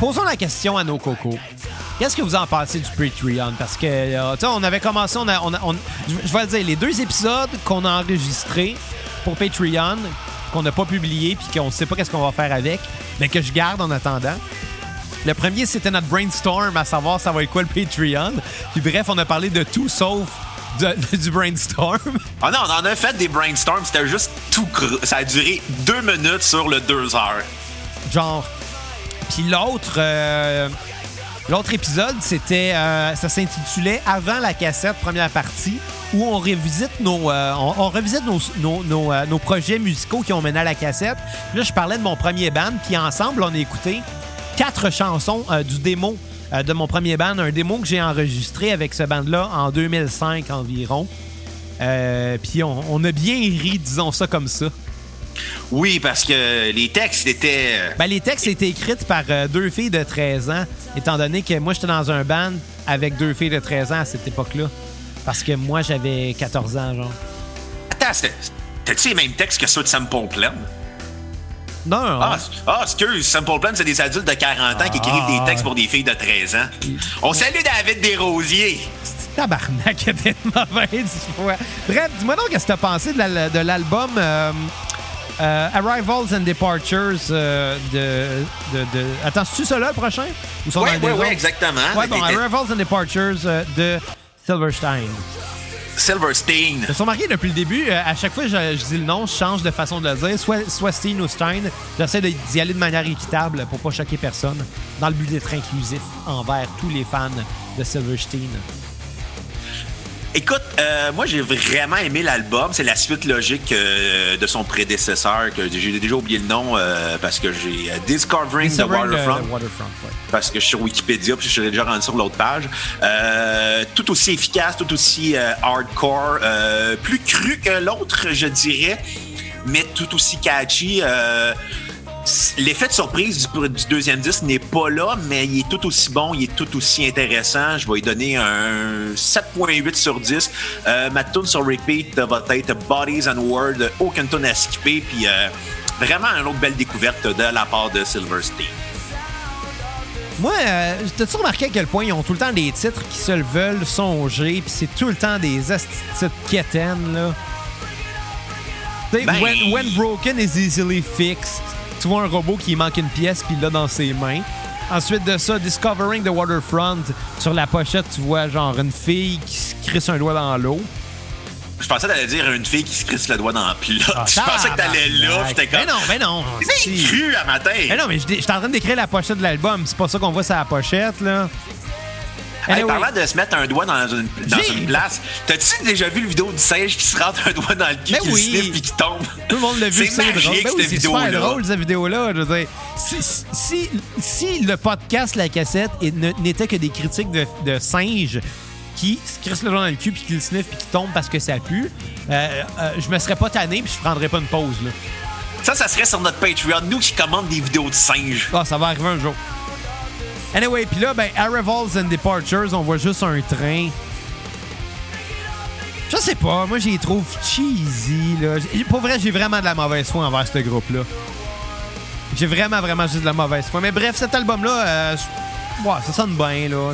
posons la question à nos cocos. Qu'est-ce que vous en pensez du Patreon? Parce que, euh, tu sais, on avait commencé, on a, on a- on- je je vais le dire, les deux épisodes qu'on a enregistrés pour Patreon, qu'on n'a pas publié puis qu'on ne sait pas qu'est-ce qu'on va faire avec, mais que je garde en attendant. Le premier, c'était notre brainstorm, à savoir ça va être quoi le Patreon. Puis bref, on a parlé de tout sauf de- <laughs> du brainstorm. Ah non, on en a fait des brainstorms, c'était juste tout creux. Ça a duré deux minutes sur le deux heures. Genre. Puis l'autre. euh, L'autre épisode, c'était, euh, ça s'intitulait Avant la cassette, première partie, où on revisite nos, euh, revisite euh, nos projets musicaux qui ont mené à la cassette. Là, je parlais de mon premier band, puis ensemble, on a écouté quatre chansons du démo de mon premier band, un démo que j'ai enregistré avec ce band-là en 2005 environ. Puis on, on a bien ri, disons ça comme ça. Oui, parce que les textes étaient. Ben, les textes étaient écrits par euh, deux filles de 13 ans, étant donné que moi, j'étais dans un band avec deux filles de 13 ans à cette époque-là. Parce que moi, j'avais 14 ans, genre. Attends, c'était-tu les mêmes textes que ceux de Sample Plan? Non, Ah, ah, excuse, Sample Plan, c'est des adultes de 40 ans qui écrivent Ah. des textes pour des filles de 13 ans. On salue David Desrosiers. tabarnak, <laughs> était mauvaise fois. Bref, dis-moi donc, qu'est-ce que t'as pensé de l'album euh, euh, Arrivals and Departures euh, de, de, de- Attends, c'est-tu là, le prochain? Ou sont Oui, oui, oui, exactement. Ouais, bon, Arrivals and Departures euh, de Silverstein. Silverstein. Ils sont marqués depuis le début. à chaque fois que je, je dis le nom, je change de façon de le dire. Soit, soit Stein ou Stein. J'essaie d'y aller de manière équitable pour pas choquer personne, dans le but d'être inclusif envers tous les fans de Silverstein. Écoute, euh, moi j'ai vraiment aimé l'album. C'est la suite logique euh, de son prédécesseur, que j'ai déjà oublié le nom euh, parce que j'ai euh, Discovering the Waterfront. de Waterfront, ouais. parce que je suis sur Wikipédia, puis je suis déjà rendu sur l'autre page. Euh, tout aussi efficace, tout aussi euh, hardcore, euh, plus cru que l'autre, je dirais, mais tout aussi catchy. L'effet de surprise du, du deuxième disque n'est pas là, mais il est tout aussi bon, il est tout aussi intéressant. Je vais lui donner un 7.8 sur 10. Euh, ma tune sur repeat va être Bodies and Word, aucune tune à skipper, puis euh, vraiment une autre belle découverte de la part de Silverstein. Moi, euh, t'as-tu remarqué à quel point ils ont tout le temps des titres qui se le veulent songer, puis c'est tout le temps des titres quétaines, là? Ben- when, when broken is easily fixed. Tu vois un robot qui manque une pièce, puis l'a dans ses mains. Ensuite de ça, Discovering the Waterfront. Sur la pochette, tu vois genre une fille qui se crisse un doigt dans l'eau. Je pensais t'allais dire une fille qui se crisse le doigt dans le plat. Ah, je pensais que t'allais là, t'es comme. Ben non, ben non. C'est cru à matin. Ben non, mais je suis en train d'écrire la pochette de l'album. C'est pas ça qu'on voit sur la pochette, là. Hey, Anyway. parlant de se mettre un doigt dans une, dans une place, t'as-tu déjà vu le vidéo du singe qui se rentre un doigt dans le cul, Ben qui oui. le sniffe puis qui tombe? Tout le monde l'a vu, C'est drôle. Ben oui, c'est super drôle, cette vidéo-là. Je veux dire, si, si, si le podcast La Cassette n'était que des critiques de, de singes qui se crissent le doigt dans le cul puis qui le sniffent puis qui tombent parce que ça pue, euh, euh, je me serais pas tanné puis je prendrais pas une pause. Là. Ça, ça serait sur notre Patreon, nous qui commandent des vidéos de singes. Ah, ça va arriver un jour. Anyway, puis là, ben, Arrivals and Departures, on voit juste un train. Je sais pas, moi, j'y trouve cheesy, là. Pour vrai, j'ai vraiment de la mauvaise foi envers ce groupe-là. J'ai vraiment, vraiment juste de la mauvaise foi. Mais bref, cet album-là, euh, ça sonne bien, là.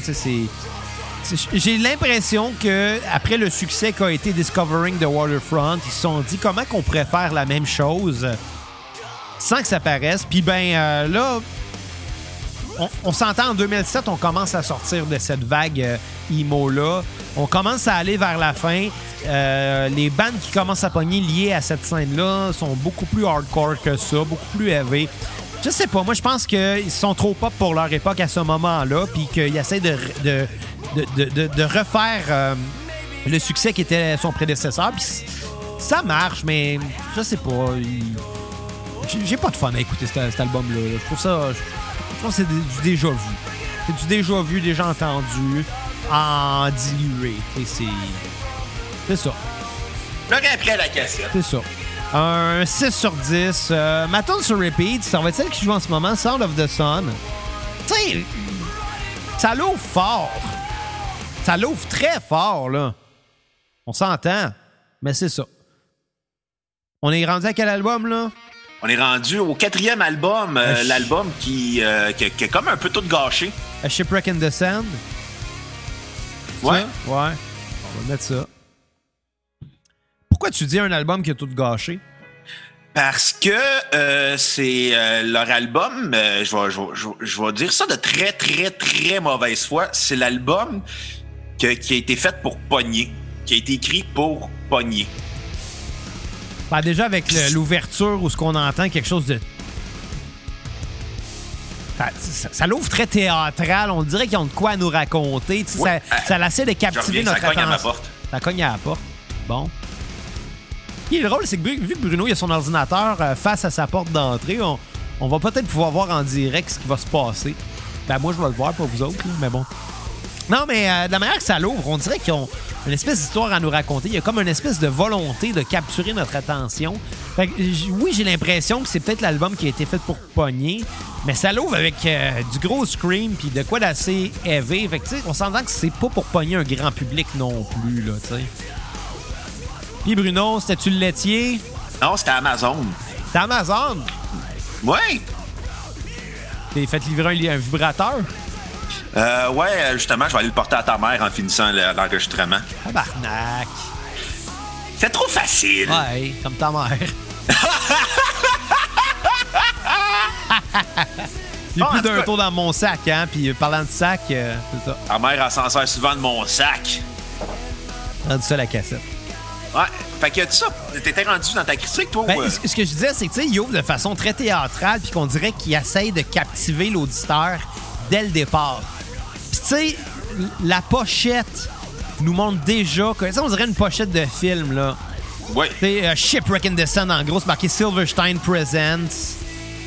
J'ai l'impression que après le succès qu'a été Discovering the Waterfront, ils se sont dit comment qu'on pourrait faire la même chose sans que ça paraisse. Puis ben euh, là, on, s'entend en 2007, on commence à sortir de cette vague euh, emo-là. On commence à aller vers la fin. Euh, les bandes qui commencent à pogner liées à cette scène-là sont beaucoup plus hardcore que ça, beaucoup plus heavy. Je sais pas, moi je pense qu'ils sont trop pop pour leur époque à ce moment-là, puis qu'ils essaient de, de, refaire euh, le succès qui était son prédécesseur. Ça marche, mais je sais pas. j'ai- pas de fun à écouter cet, album-là. là. Je trouve ça. Je pense que c'est du déjà vu. C'est du déjà vu, déjà entendu, en dilué. Et c'est. C'est ça. L'aurait après la cassette. C'est ça. Un 6 sur 10. Euh, ma tune sur repeat, ça va être celle qui joue en ce moment, Sound of the Sun. Tu sais, ça l'ouvre fort. Ça l'ouvre très fort, là. On s'entend. Mais c'est ça. On est rendu à quel album, là? On est rendu au quatrième album, euh, Ah, l'album qui, euh, qui, qui est comme un peu tout gâché. A Shipwreck in the Sand. Ouais. Ça? Ouais. On va mettre ça. Pourquoi tu dis un album qui a tout gâché? Parce que euh, c'est euh, leur album, euh, je, vais, je, vais, je vais- je vais dire ça de très, très, très mauvaise foi. C'est l'album qui a été fait pour pogner, qui a été écrit pour pogner. Ben, déjà, avec le- l'ouverture ou ce qu'on entend, quelque chose de. Ça, ça- ça l'ouvre très théâtral. On dirait qu'ils ont de quoi à nous raconter. Tu sais, Ouais. Ça, ça essaie de captiver reviens, ça notre cogne à ma attention. porte. Ça cogne à la porte. Bon. Qui est drôle, c'est que vu que Bruno il a son ordinateur euh, face à sa porte d'entrée, on, on va peut-être pouvoir voir en direct ce qui va se passer. Ben moi, je vais le voir, pas vous autres, là, mais bon. Non, mais euh, de la manière que ça l'ouvre, on dirait qu'ils ont une espèce d'histoire à nous raconter. Il y a comme une espèce de volonté de capturer notre attention. Fait que, oui, j'ai l'impression que c'est peut-être l'album qui a été fait pour pogner, mais ça l'ouvre avec euh, du gros scream puis de quoi d'assez heavy. Fait que, on s'entend que c'est pas pour pogner un grand public non plus, là, tu sais. Puis Bruno, c'était-tu le laitier? Non, c'était Amazon. C'est Amazon! Ouais. T'es fait livrer un, un vibrateur? Euh, ouais, justement, je vais aller le porter à ta mère en finissant le- l'enregistrement. Tabarnak! C'est trop facile. Ouais, comme ta mère. <laughs> Bon, en plus d'un tour dans mon sac, hein, puis parlant de sac, euh, c'est ça. Ta mère, elle s'en sert souvent de mon sac. Rendu ça la cassette. Ouais. Fait que ça, t'étais rendu dans ta critique, toi? Ben, ou, euh? ce ce que je disais, c'est que, tu sais, il ouvre de façon très théâtrale, puis qu'on dirait qu'il essaye de captiver l'auditeur dès le départ. Puis, tu sais, la pochette nous montre déjà que, sais, on dirait une pochette de film, là. Ouais. C'est euh, Shipwreck in the Sun, en gros, c'est marqué Silverstein Presents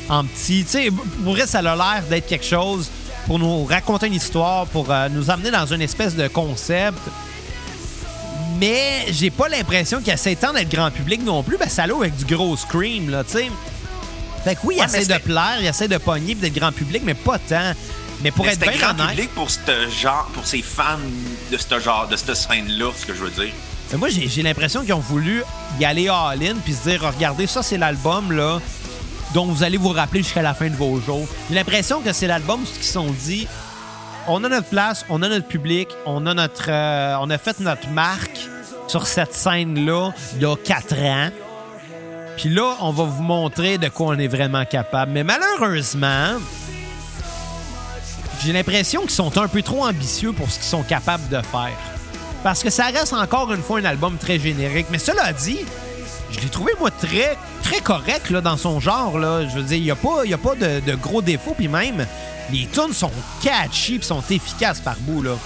en petit. Tu sais, pour vrai, ça a l'air d'être quelque chose pour nous raconter une histoire, pour euh, nous amener dans une espèce de concept. Mais j'ai pas l'impression qu'il essaie tant d'être grand public non plus. Ben, ça l'ouvre avec du gros scream, là, tu sais. Fait que oui, il Ouais, essaie de plaire, il essaie de pogner d'être grand public, mais pas tant. Mais pour Mais être bien grand honnête, public pour ce genre, pour ces fans de ce genre, de cette scène-là, ce que je veux dire? Mais moi, j'ai l'impression qu'ils ont voulu y aller all-in puis se dire, regardez, ça, c'est l'album, là, dont vous allez vous rappeler jusqu'à la fin de vos jours. J'ai l'impression que c'est l'album se sont dit on a notre place, on a notre public, on a notre, euh, on a fait notre marque sur cette scène-là il y a quatre ans. Puis là, on va vous montrer de quoi on est vraiment capable. Mais malheureusement, j'ai l'impression qu'ils sont un peu trop ambitieux pour ce qu'ils sont capables de faire. Parce que ça reste encore une fois un album très générique. Mais cela dit, je l'ai trouvé, moi, très, très correct là, dans son genre. Là. Je veux dire, il n'y a pas, y a pas de, de gros défauts. Puis même, les tunes sont catchy puis sont efficaces par bout. Là.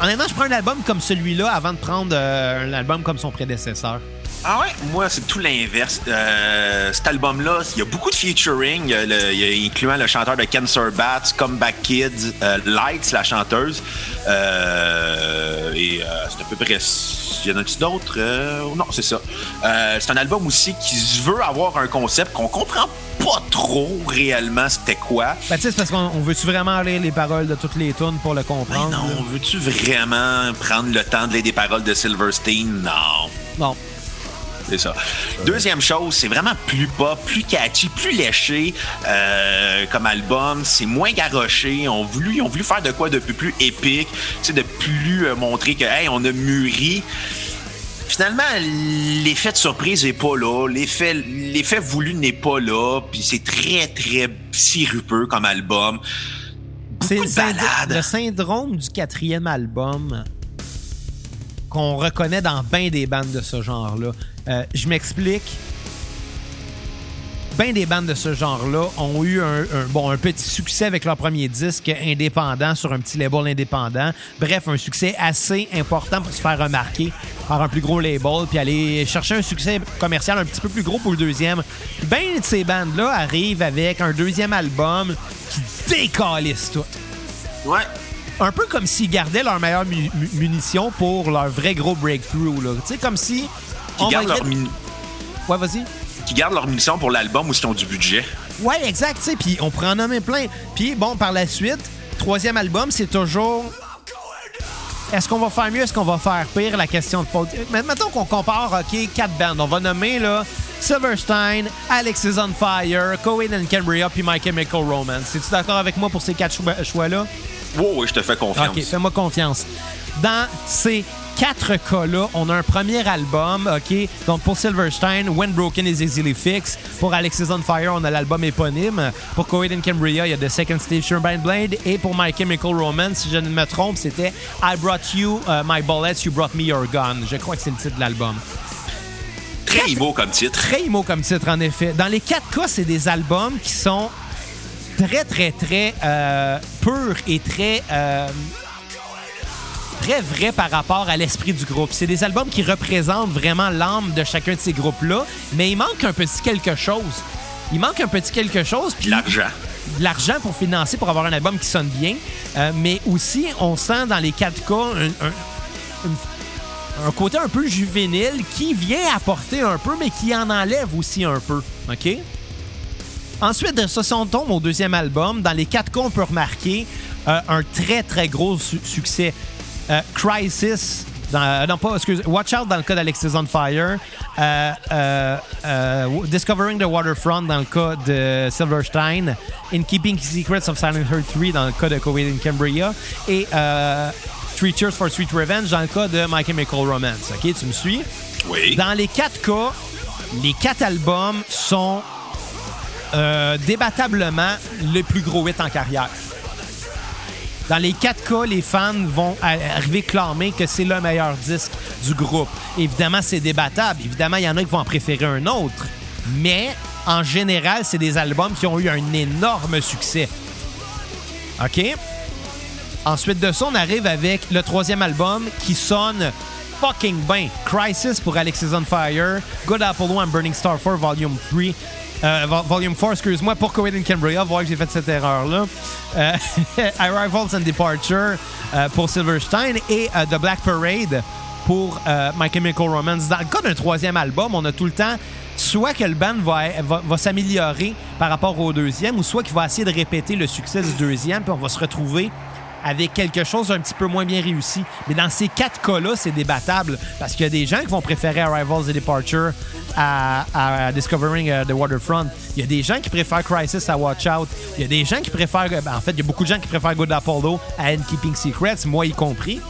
Honnêtement, je prends un album comme celui-là avant de prendre euh, un album comme son prédécesseur. Ah ouais? Moi, c'est tout l'inverse. Euh, cet album-là, il y a beaucoup de featuring, y a le- il y a- incluant le chanteur de Cancer Bats, Comeback Kids, euh, Lights, la chanteuse. Euh, et c'est à peu près. Il y en a-tu d'autres? Non, c'est ça. C'est un album aussi qui veut avoir un concept qu'on comprend pas trop réellement c'était quoi. Ben, tu sais, c'est parce qu'on on veut-tu vraiment lire les paroles de toutes les tunes pour le comprendre? non, veux-tu vraiment prendre le temps de lire des paroles de Silverstein? Non. Non. C'est ça. Deuxième chose, c'est vraiment plus pop, plus catchy, plus léché euh, comme album. C'est moins garoché. Ils ont voulu, ils ont voulu faire de quoi de plus, plus épique, de plus euh, montrer que hey, on a mûri. Finalement, l'effet de surprise n'est pas là. L'effet, l'effet voulu n'est pas là. Puis c'est très, très sirupeux comme album. C'est le syndrome du quatrième album qu'on reconnaît dans bien des bandes de ce genre-là. Euh, je m'explique. Bien des bandes de ce genre-là ont eu un, bon, un petit succès avec leur premier disque indépendant sur un petit label indépendant. Bref, un succès assez important pour se faire remarquer par un plus gros label, puis aller chercher un succès commercial un petit peu plus gros pour le deuxième. Bien de ces bandes-là arrivent avec un deuxième album qui décalisse tout Ouais. Un peu comme s'ils gardaient leur meilleure mu- mu- munition pour leur vrai gros breakthrough. là. Tu sais, comme si. Qui gardent, leur mini- Ouais, vas-y. qui gardent leur munition pour l'album ou qui ont du budget. Ouais, exact, tu sais, puis on en nommer plein. Puis bon, par la suite, troisième album, c'est toujours. Est-ce qu'on va faire mieux, est-ce qu'on va faire pire, la question de Paul. Mais mettons qu'on compare, OK, quatre bandes. On va nommer, là, Silverstein, Alex is on Fire, Cohen and Cambria, puis My Chemical Romance. Es-tu d'accord avec moi pour ces quatre choix- choix-là? Oui, oui, je te fais confiance. OK, fais-moi confiance. Dans ces quatre cas-là, on a un premier album, OK? Donc, pour Silverstein, When Broken is Easily Fixed. Pour Alexis on Fire, on a l'album éponyme. Pour Coed and Cambria, il y a The Second Stage Turbine Blade. Et pour My Chemical Romance, si je ne me trompe, c'était I Brought You uh, My Bullets, You Brought Me Your Gun. Je crois que c'est le titre de l'album. Très beau comme titre. Très emo comme titre, en effet. Dans les quatre cas, c'est des albums qui sont très, très, très euh, purs et très, euh, très vrais par rapport à l'esprit du groupe. C'est des albums qui représentent vraiment l'âme de chacun de ces groupes-là, mais il manque un petit quelque chose. Il manque un petit quelque chose, puis L'argent. de l'argent pour financer, pour avoir un album qui sonne bien. Euh, mais aussi, on sent dans les quatre cas un, un- une- un côté un peu juvénile qui vient apporter un peu, mais qui en enlève aussi un peu. OK? Ensuite de ça, si on tombe au deuxième album, dans les quatre cas, on peut remarquer euh, un très, très gros su- succès. Euh, Crisis, dans, euh, non pas, excuse, Watch Out dans le cas d'Alexis on Fire, euh, euh, euh, Discovering the Waterfront dans le cas de Silverstein, In Keeping Secrets of Silent Hill 3 dans le cas de Covid in Cambria, et Three Cheers for Sweet Revenge dans le cas de My Chemical Romance. OK, tu me suis? Oui. Dans les quatre cas, les quatre albums sont euh, débattablement le plus gros hit en carrière. Dans les quatre cas, les fans vont arriver clamer que c'est le meilleur disque du groupe. Évidemment, c'est débattable. Évidemment, il y en a qui vont en préférer un autre. Mais en général, c'est des albums qui ont eu un énorme succès. OK? Ensuite de ça, on arrive avec le troisième album qui sonne fucking bien. Crisis pour Alexis on Fire, Good Apollo and Burning Star 4 Volume 3. Euh, vo- volume 4, excuse-moi, pour Coed and Cambria, voir que j'ai fait cette erreur-là. Euh, <laughs> Arrivals and Departure euh, pour Silverstein et The Black Parade pour My Chemical Romance. Dans le cas d'un troisième album, on a tout le temps soit que le band va, va, va s'améliorer par rapport au deuxième, ou soit qu'il va essayer de répéter le succès du deuxième, puis on va se retrouver avec quelque chose d'un petit peu moins bien réussi. Mais dans ces quatre cas-là, c'est débattable parce qu'il y a des gens qui vont préférer Arrivals et Departure à, Discovering euh, the Waterfront. Il y a des gens qui préfèrent Crisis à Watch Out. Il y a des gens qui préfèrent, ben, en fait, il y a beaucoup de gens qui préfèrent Good Apollo à And Keeping Secrets, moi y compris.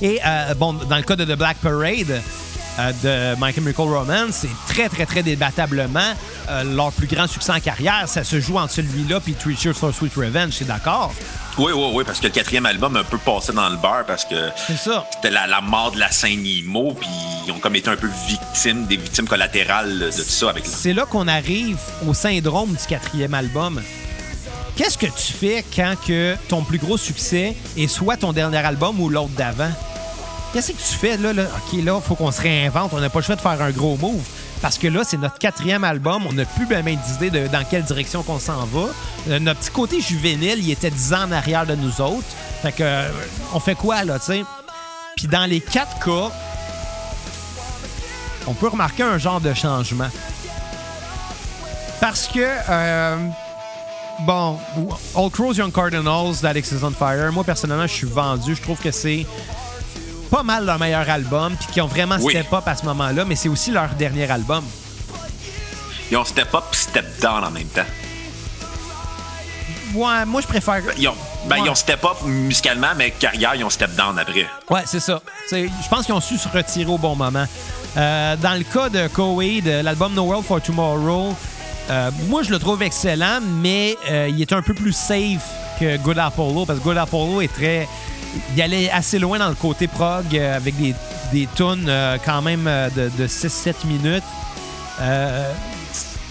Et euh, bon, dans le cas de The Black Parade euh, de My Chemical Romance, c'est très, très, très débattablement euh, leur plus grand succès en carrière. Ça se joue entre celui-là puis Three Cheers for Sweet Revenge, c'est d'accord? Oui, oui, oui, parce que le quatrième album un peu passé dans le bar parce que C'est ça. c'était la, la mort de la Saint-Nimo, puis ils ont comme été un peu victimes, des victimes collatérales de tout ça avec C'est là qu'on arrive au syndrome du quatrième album. Qu'est-ce que tu fais quand que ton plus gros succès est soit ton dernier album ou l'autre d'avant? Qu'est-ce que tu fais là? OK, là, faut qu'on se réinvente. On n'a pas le choix de faire un gros move. Parce que là, c'est notre quatrième album. On n'a plus bien d'idée de dans quelle direction qu'on s'en va. Euh, notre petit côté juvénile, il était 10 ans en arrière de nous autres. Fait que, euh, on fait quoi, là, tu sais? Puis dans les quatre cas, on peut remarquer un genre de changement. Parce que, euh, bon, All Crows Young Cardinals d'Alex is on Fire, moi personnellement, je suis vendu. Je trouve que c'est pas mal leur meilleur album, puis qu'ils ont vraiment Oui. step up à ce moment-là, mais c'est aussi leur dernier album. Ils ont step up et step down en même temps. Ouais, moi je préfère. Ils ont, ben, Ouais. ils ont step up musicalement, mais carrière, ils ont step down après. Ouais, c'est ça. Je pense qu'ils ont su se retirer au bon moment. Euh, dans le cas de Coheed, euh, l'album No World for Tomorrow, euh, moi je le trouve excellent, mais euh, il est un peu plus safe que Good Apollo, parce que Good Apollo est très. Il allait assez loin dans le côté prog euh, avec des, des tunes euh, quand même euh, de, de 6-7 minutes.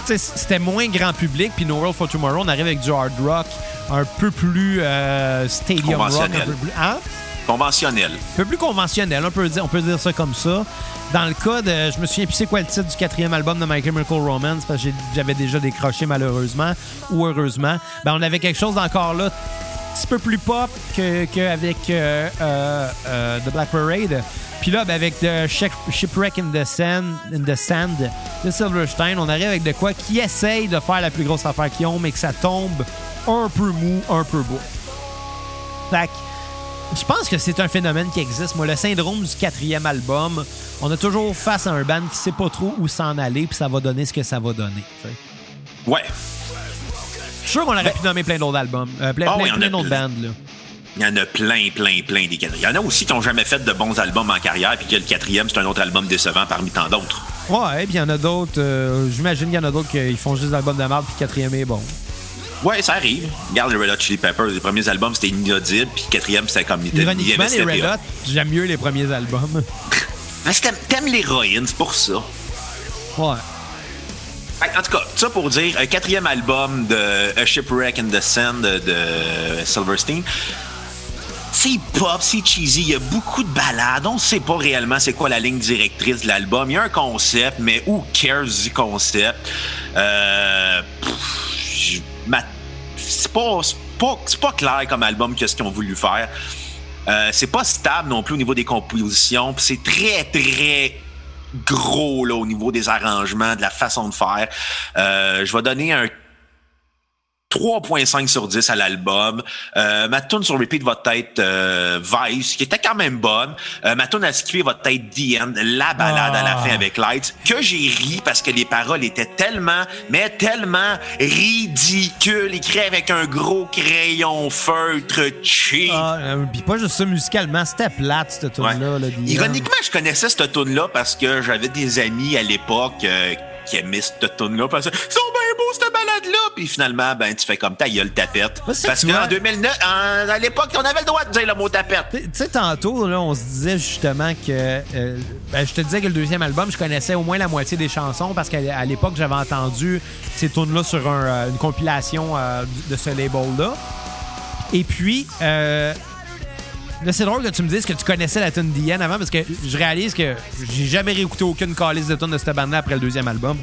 C'était moins grand public, puis No World for Tomorrow, on arrive avec du hard rock un peu plus stadium rock. Un Conventionnel. peu plus, hein? Conventionnel. un peu plus conventionnel, on peut dire, on peut dire ça comme ça. Dans le cas de, je me souviens plus c'est quoi le titre du quatrième album de My Chemical Romance parce que j'avais déjà décroché malheureusement ou heureusement. Ben on avait quelque chose d'encore là, petit peu plus pop que qu'avec euh, euh, euh, The Black Parade. Puis là, ben, avec The Ship- Shipwreck in the Sand, the de Silverstein, on arrive avec de quoi qui essaye de faire la plus grosse affaire qu'ils ont, mais que ça tombe un peu mou, un peu beau. Fait que, je pense que c'est un phénomène qui existe. Moi, le syndrome du quatrième album, on a toujours face à un band qui sait pas trop où s'en aller, puis ça va donner ce que ça va donner. Ouais. Je suis sûr qu'on aurait pu nommer plein d'autres albums, euh, plein, Ah plein, d'autres bands. Là. Il y en a plein, plein, plein des quatrièmes. Il y en a aussi qui n'ont jamais fait de bons albums en carrière, puis que le quatrième, c'est un autre album décevant parmi tant d'autres. Ouais, puis il y en a d'autres. euh, J'imagine qu'il y en a d'autres qui font juste des albums de merde, puis le quatrième est bon. Ouais, ça arrive. Regarde les Red Hot Chili Peppers. Les premiers albums, c'était inaudible, puis le quatrième, c'était comme... Ironiquement, les Red. Hot, j'aime mieux les premiers albums. <laughs> Parce que t'aimes- t'aimes l'héroïne, c'est pour ça. Ouais. En tout cas, ça pour dire, un quatrième album de A Shipwreck in the Sand de, Silverstein. C'est pop, c'est cheesy, il y a beaucoup de balades. On ne sait pas réellement c'est quoi la ligne directrice de l'album. Il y a un concept, mais who cares du concept? Euh, c'est pas, pas, clair comme album que ce qu'ils ont voulu faire. Euh, c'est pas stable non plus au niveau des compositions. C'est très, très gros là, au niveau des arrangements, de la façon de faire. Euh, je vais donner un 3.5 sur 10 à l'album. Euh, ma tune sur repeat va être euh, Vice, qui était quand même bonne. Euh, ma tune à skipper va être The End, la balade à la Ah. fin avec Lights, que j'ai ri parce que les paroles étaient tellement, mais tellement ridicules, écrites avec un gros crayon feutre cheap. Ah, euh, puis pas juste ça musicalement, c'était plate, cette tune-là. là, End. Ironiquement, je connaissais cette tune là parce que j'avais des amis à l'époque euh, qui aimaient cette tune là parce que ils sont bien beaux cette balade là puis finalement ben tu fais comme ta gueule tapette parce qu'en vois. 2009 en- à l'époque on avait le droit de dire le mot tapette. Tu sais, tantôt, là, on se disait justement que. euh, ben, je te disais que le deuxième album, je connaissais au moins la moitié des chansons parce qu'à l'époque, j'avais entendu ces tunes-là sur un, euh, une compilation euh, de ce label-là. Et puis, euh, là, c'est drôle que tu me dises que tu connaissais la tune d'Ian avant parce que je réalise que j'ai jamais réécouté aucune calice de tunes de cette bande-là après le deuxième album.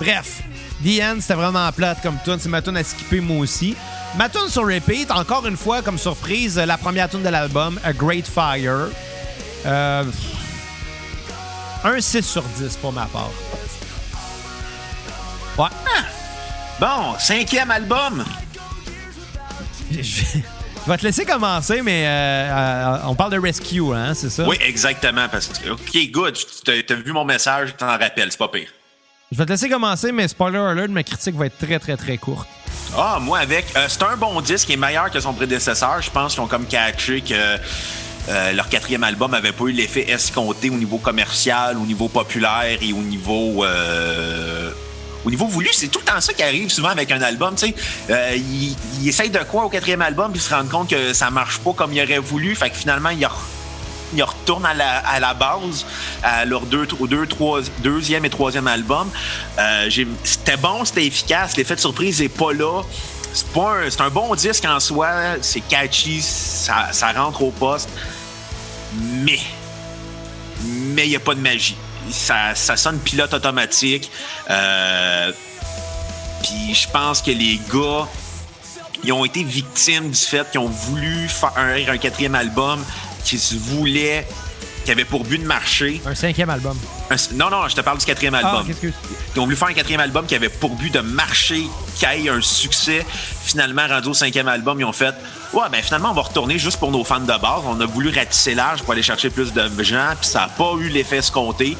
Bref, End, c'était vraiment plate comme tune. C'est ma tune à skipper moi aussi. Ma tune sur repeat, encore une fois, comme surprise, la première tune de l'album, A Great Fire. Euh, un 6 sur 10 pour ma part. Ouais. Bon, cinquième album. <laughs> je je vais te laisser commencer, mais euh, euh, on parle de Rescue, hein, c'est ça? Oui, exactement. Parce que, OK, good. T'as t'as vu mon message, t'en rappelles, c'est pas pire. Je vais te laisser commencer, mais spoiler alert, ma critique va être très, très, très courte. Ah, moi avec. euh, c'est un bon disque qui est meilleur que son prédécesseur. Je pense qu'ils ont comme catché que euh, leur quatrième album avait pas eu l'effet escompté au niveau commercial, au niveau populaire et au niveau. euh, au niveau voulu, c'est tout le temps ça qui arrive souvent avec un album. Tu sais, euh, ils ils essayent de quoi au quatrième album, puis ils se rendent compte que ça marche pas comme ils auraient voulu. Fait que finalement, ils, re- ils retournent à la, à la base, à leur deux, deux, deuxième et troisième album. Euh, c'était bon, c'était efficace. L'effet de surprise n'est pas là. C'est pas un, c'est un bon disque en soi. C'est catchy, ça, ça rentre au poste. Mais, mais il n'y a pas de magie. Ça, sonne pilote automatique. Euh, Puis je pense que les gars, ils ont été victimes du fait qu'ils ont voulu faire un, un quatrième album qui se voulait, qui avait pour but de marcher. Un cinquième album. Un- non, non, je te parle du quatrième Ah, album. que... Ils ont voulu faire un quatrième album qui avait pour but de marcher, qui ait un succès. Finalement, rendu au cinquième album, ils ont fait Ouais, ben finalement, on va retourner juste pour nos fans de base. On a voulu ratisser large pour aller chercher plus de gens, puis ça n'a pas eu l'effet escompté.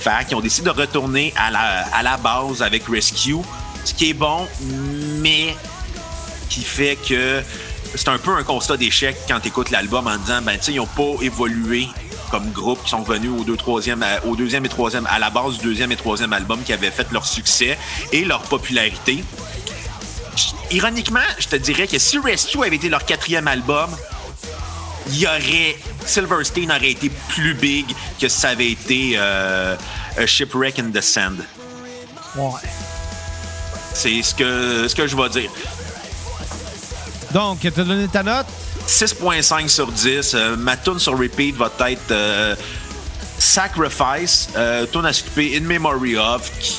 Fait qu'ils ont décidé de retourner à la, à la base avec Rescue, ce qui est bon, mais qui fait que c'est un peu un constat d'échec quand tu écoutes l'album en disant ben tu sais ils n'ont pas évolué comme groupe qui sont venus au, deux, troisième, à- au deuxième et troisième à la base du deuxième et troisième album qui avaient fait leur succès et leur popularité. Ironiquement, je te dirais que si Rescue avait été leur quatrième album, il y aurait Silverstein aurait été plus big que ça avait été euh, A Shipwreck in the Sand. Ouais. C'est ce que ce que je vais dire. Donc, t'as donné ta note? 6.5 sur 10. Euh, ma tune sur repeat va être euh, Sacrifice, euh, tune à s'occuper In Memory of, qui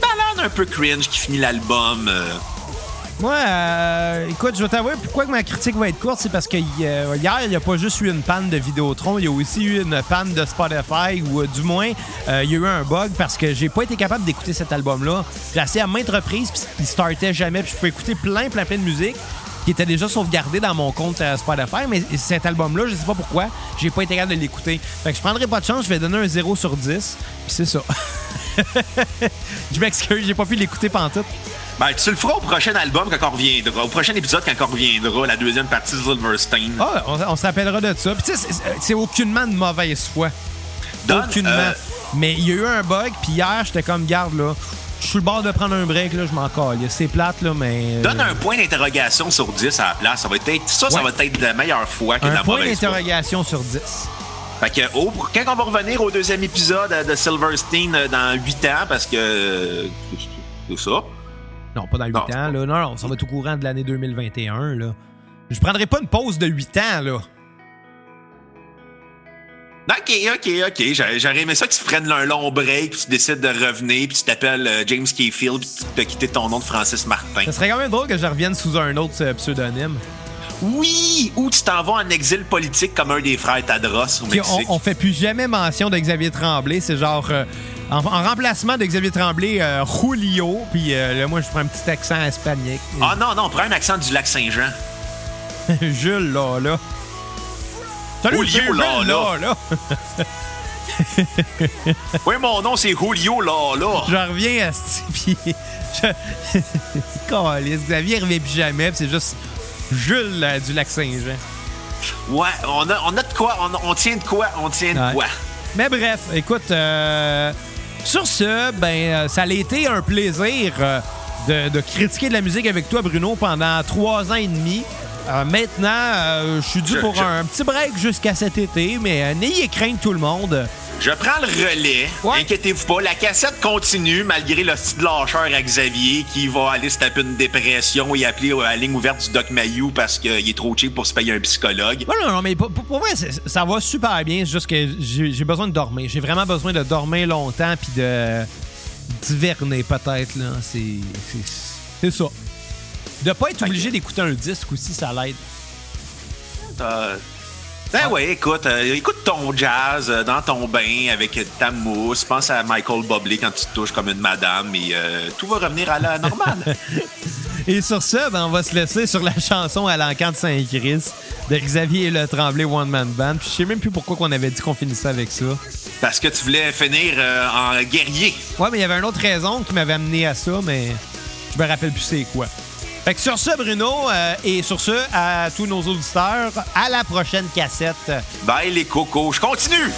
balade un peu cringe qui finit l'album. euh. Moi, euh, écoute, je vais t'avouer pourquoi ma critique va être courte, c'est parce que euh, hier, il n'y a pas juste eu une panne de Vidéotron, il y a aussi eu une panne de Spotify, ou du moins, il y a eu un bug parce que j'ai pas été capable d'écouter cet album-là. J'ai à maintes reprises, puis il startait jamais, puis je pouvais écouter plein, plein, plein de musique qui était déjà sauvegardée dans mon compte euh, Spotify, mais cet album-là, je sais pas pourquoi, j'ai pas été capable de l'écouter. Fait que je prendrai pas de chance, je vais donner un 0 sur 10, puis c'est ça. <laughs> je m'excuse, j'ai pas pu l'écouter pantoute. Ben, tu le feras au prochain album quand on reviendra, au prochain épisode quand on reviendra, la deuxième partie de Silverstein. Ah, on, on se rappellera de ça. Puis tu sais, c'est- aucunement de mauvaise foi. Donne, aucunement. euh, Mais il y a eu un bug, puis hier, j'étais comme, garde là, suis le bord de prendre un break, là, je m'en colle. C'est plate, là, mais. euh, Donne un point d'interrogation sur 10 à la place. Ça va être, ça, ça va être la meilleure foi que un la point d'interrogation sur 10. Fait que, au- quand on va revenir au deuxième épisode euh, de Silverstein euh, dans 8 ans, parce que c'est ça. Non, pas dans 8 Non, ans, là. Non, non, ça va être au courant de l'année 2021, là. Je prendrai pas une pause de 8 ans, là. OK, OK, OK. J'aurais aimé ça que tu prennes un long break, puis tu décides de revenir, puis tu t'appelles euh, James Kayfield, puis tu peux quitter ton nom de Francis Martin. Ça serait quand même drôle que je revienne sous un autre euh, pseudonyme. Oui! Ou tu t'en vas en exil politique comme un des frères Tadros au Mexique. on, on fait plus jamais mention de Xavier Tremblay. C'est genre, euh, en, en remplacement de Xavier Tremblay, euh, Julio. Puis euh, là, moi, je prends un petit accent espagnol. Ah non, non, prends un accent du lac Saint-Jean. <laughs> Jules, là, là. Julio, Jules, là, là, là. <laughs> Oui, mon nom, c'est Julio, là, là. Je reviens à ce <laughs> puis je... <laughs> Calisse, Xavier revient plus jamais, c'est juste Jules là, du lac Saint-Jean. Ouais, on a, on a de quoi, on, on tient de quoi, on tient de Ouais. quoi. Mais bref, écoute, euh, sur ce, ben, euh, ça a été un plaisir euh, de, de critiquer de la musique avec toi, Bruno, pendant trois ans et demi. Euh, maintenant, euh, je suis dû Je- pour je- un petit break jusqu'à cet été, mais euh, n'ayez crainte tout le monde. Je prends le relais. Ouais. Inquiétez-vous pas. La cassette continue malgré le style lâcheur à Xavier qui va aller se taper une dépression et appeler à la ligne ouverte du Doc Mayou parce qu'il est trop cheap pour se payer un psychologue. Ouais, non, non, mais pour, pour- vrai, ça va super bien. C'est juste que j'ai besoin de dormir. J'ai vraiment besoin de dormir longtemps puis de d'hiverner peut-être. là. C'est c'est- c'est ça. De pas être obligé d'écouter un disque aussi, ça l'aide. Euh, Ben ouais, écoute, euh, écoute ton jazz euh, dans ton bain avec ta mousse. Pense à Michael Bublé quand tu te touches comme une madame et euh, tout va revenir à la normale. <laughs> Et sur ça, ben, on va se laisser sur la chanson à l'encan de Saint-Christ de Xavier et le Tremblay One Man Band. Puis je sais même plus pourquoi qu'on avait dit qu'on finissait avec ça. Parce que tu voulais finir en guerrier. Ouais, mais il y avait une autre raison qui m'avait amené à ça, mais je me rappelle plus c'est quoi. Fait que sur ce, Bruno, euh, et sur ce, à tous nos auditeurs, à la prochaine cassette. Bye les cocos. Je continue.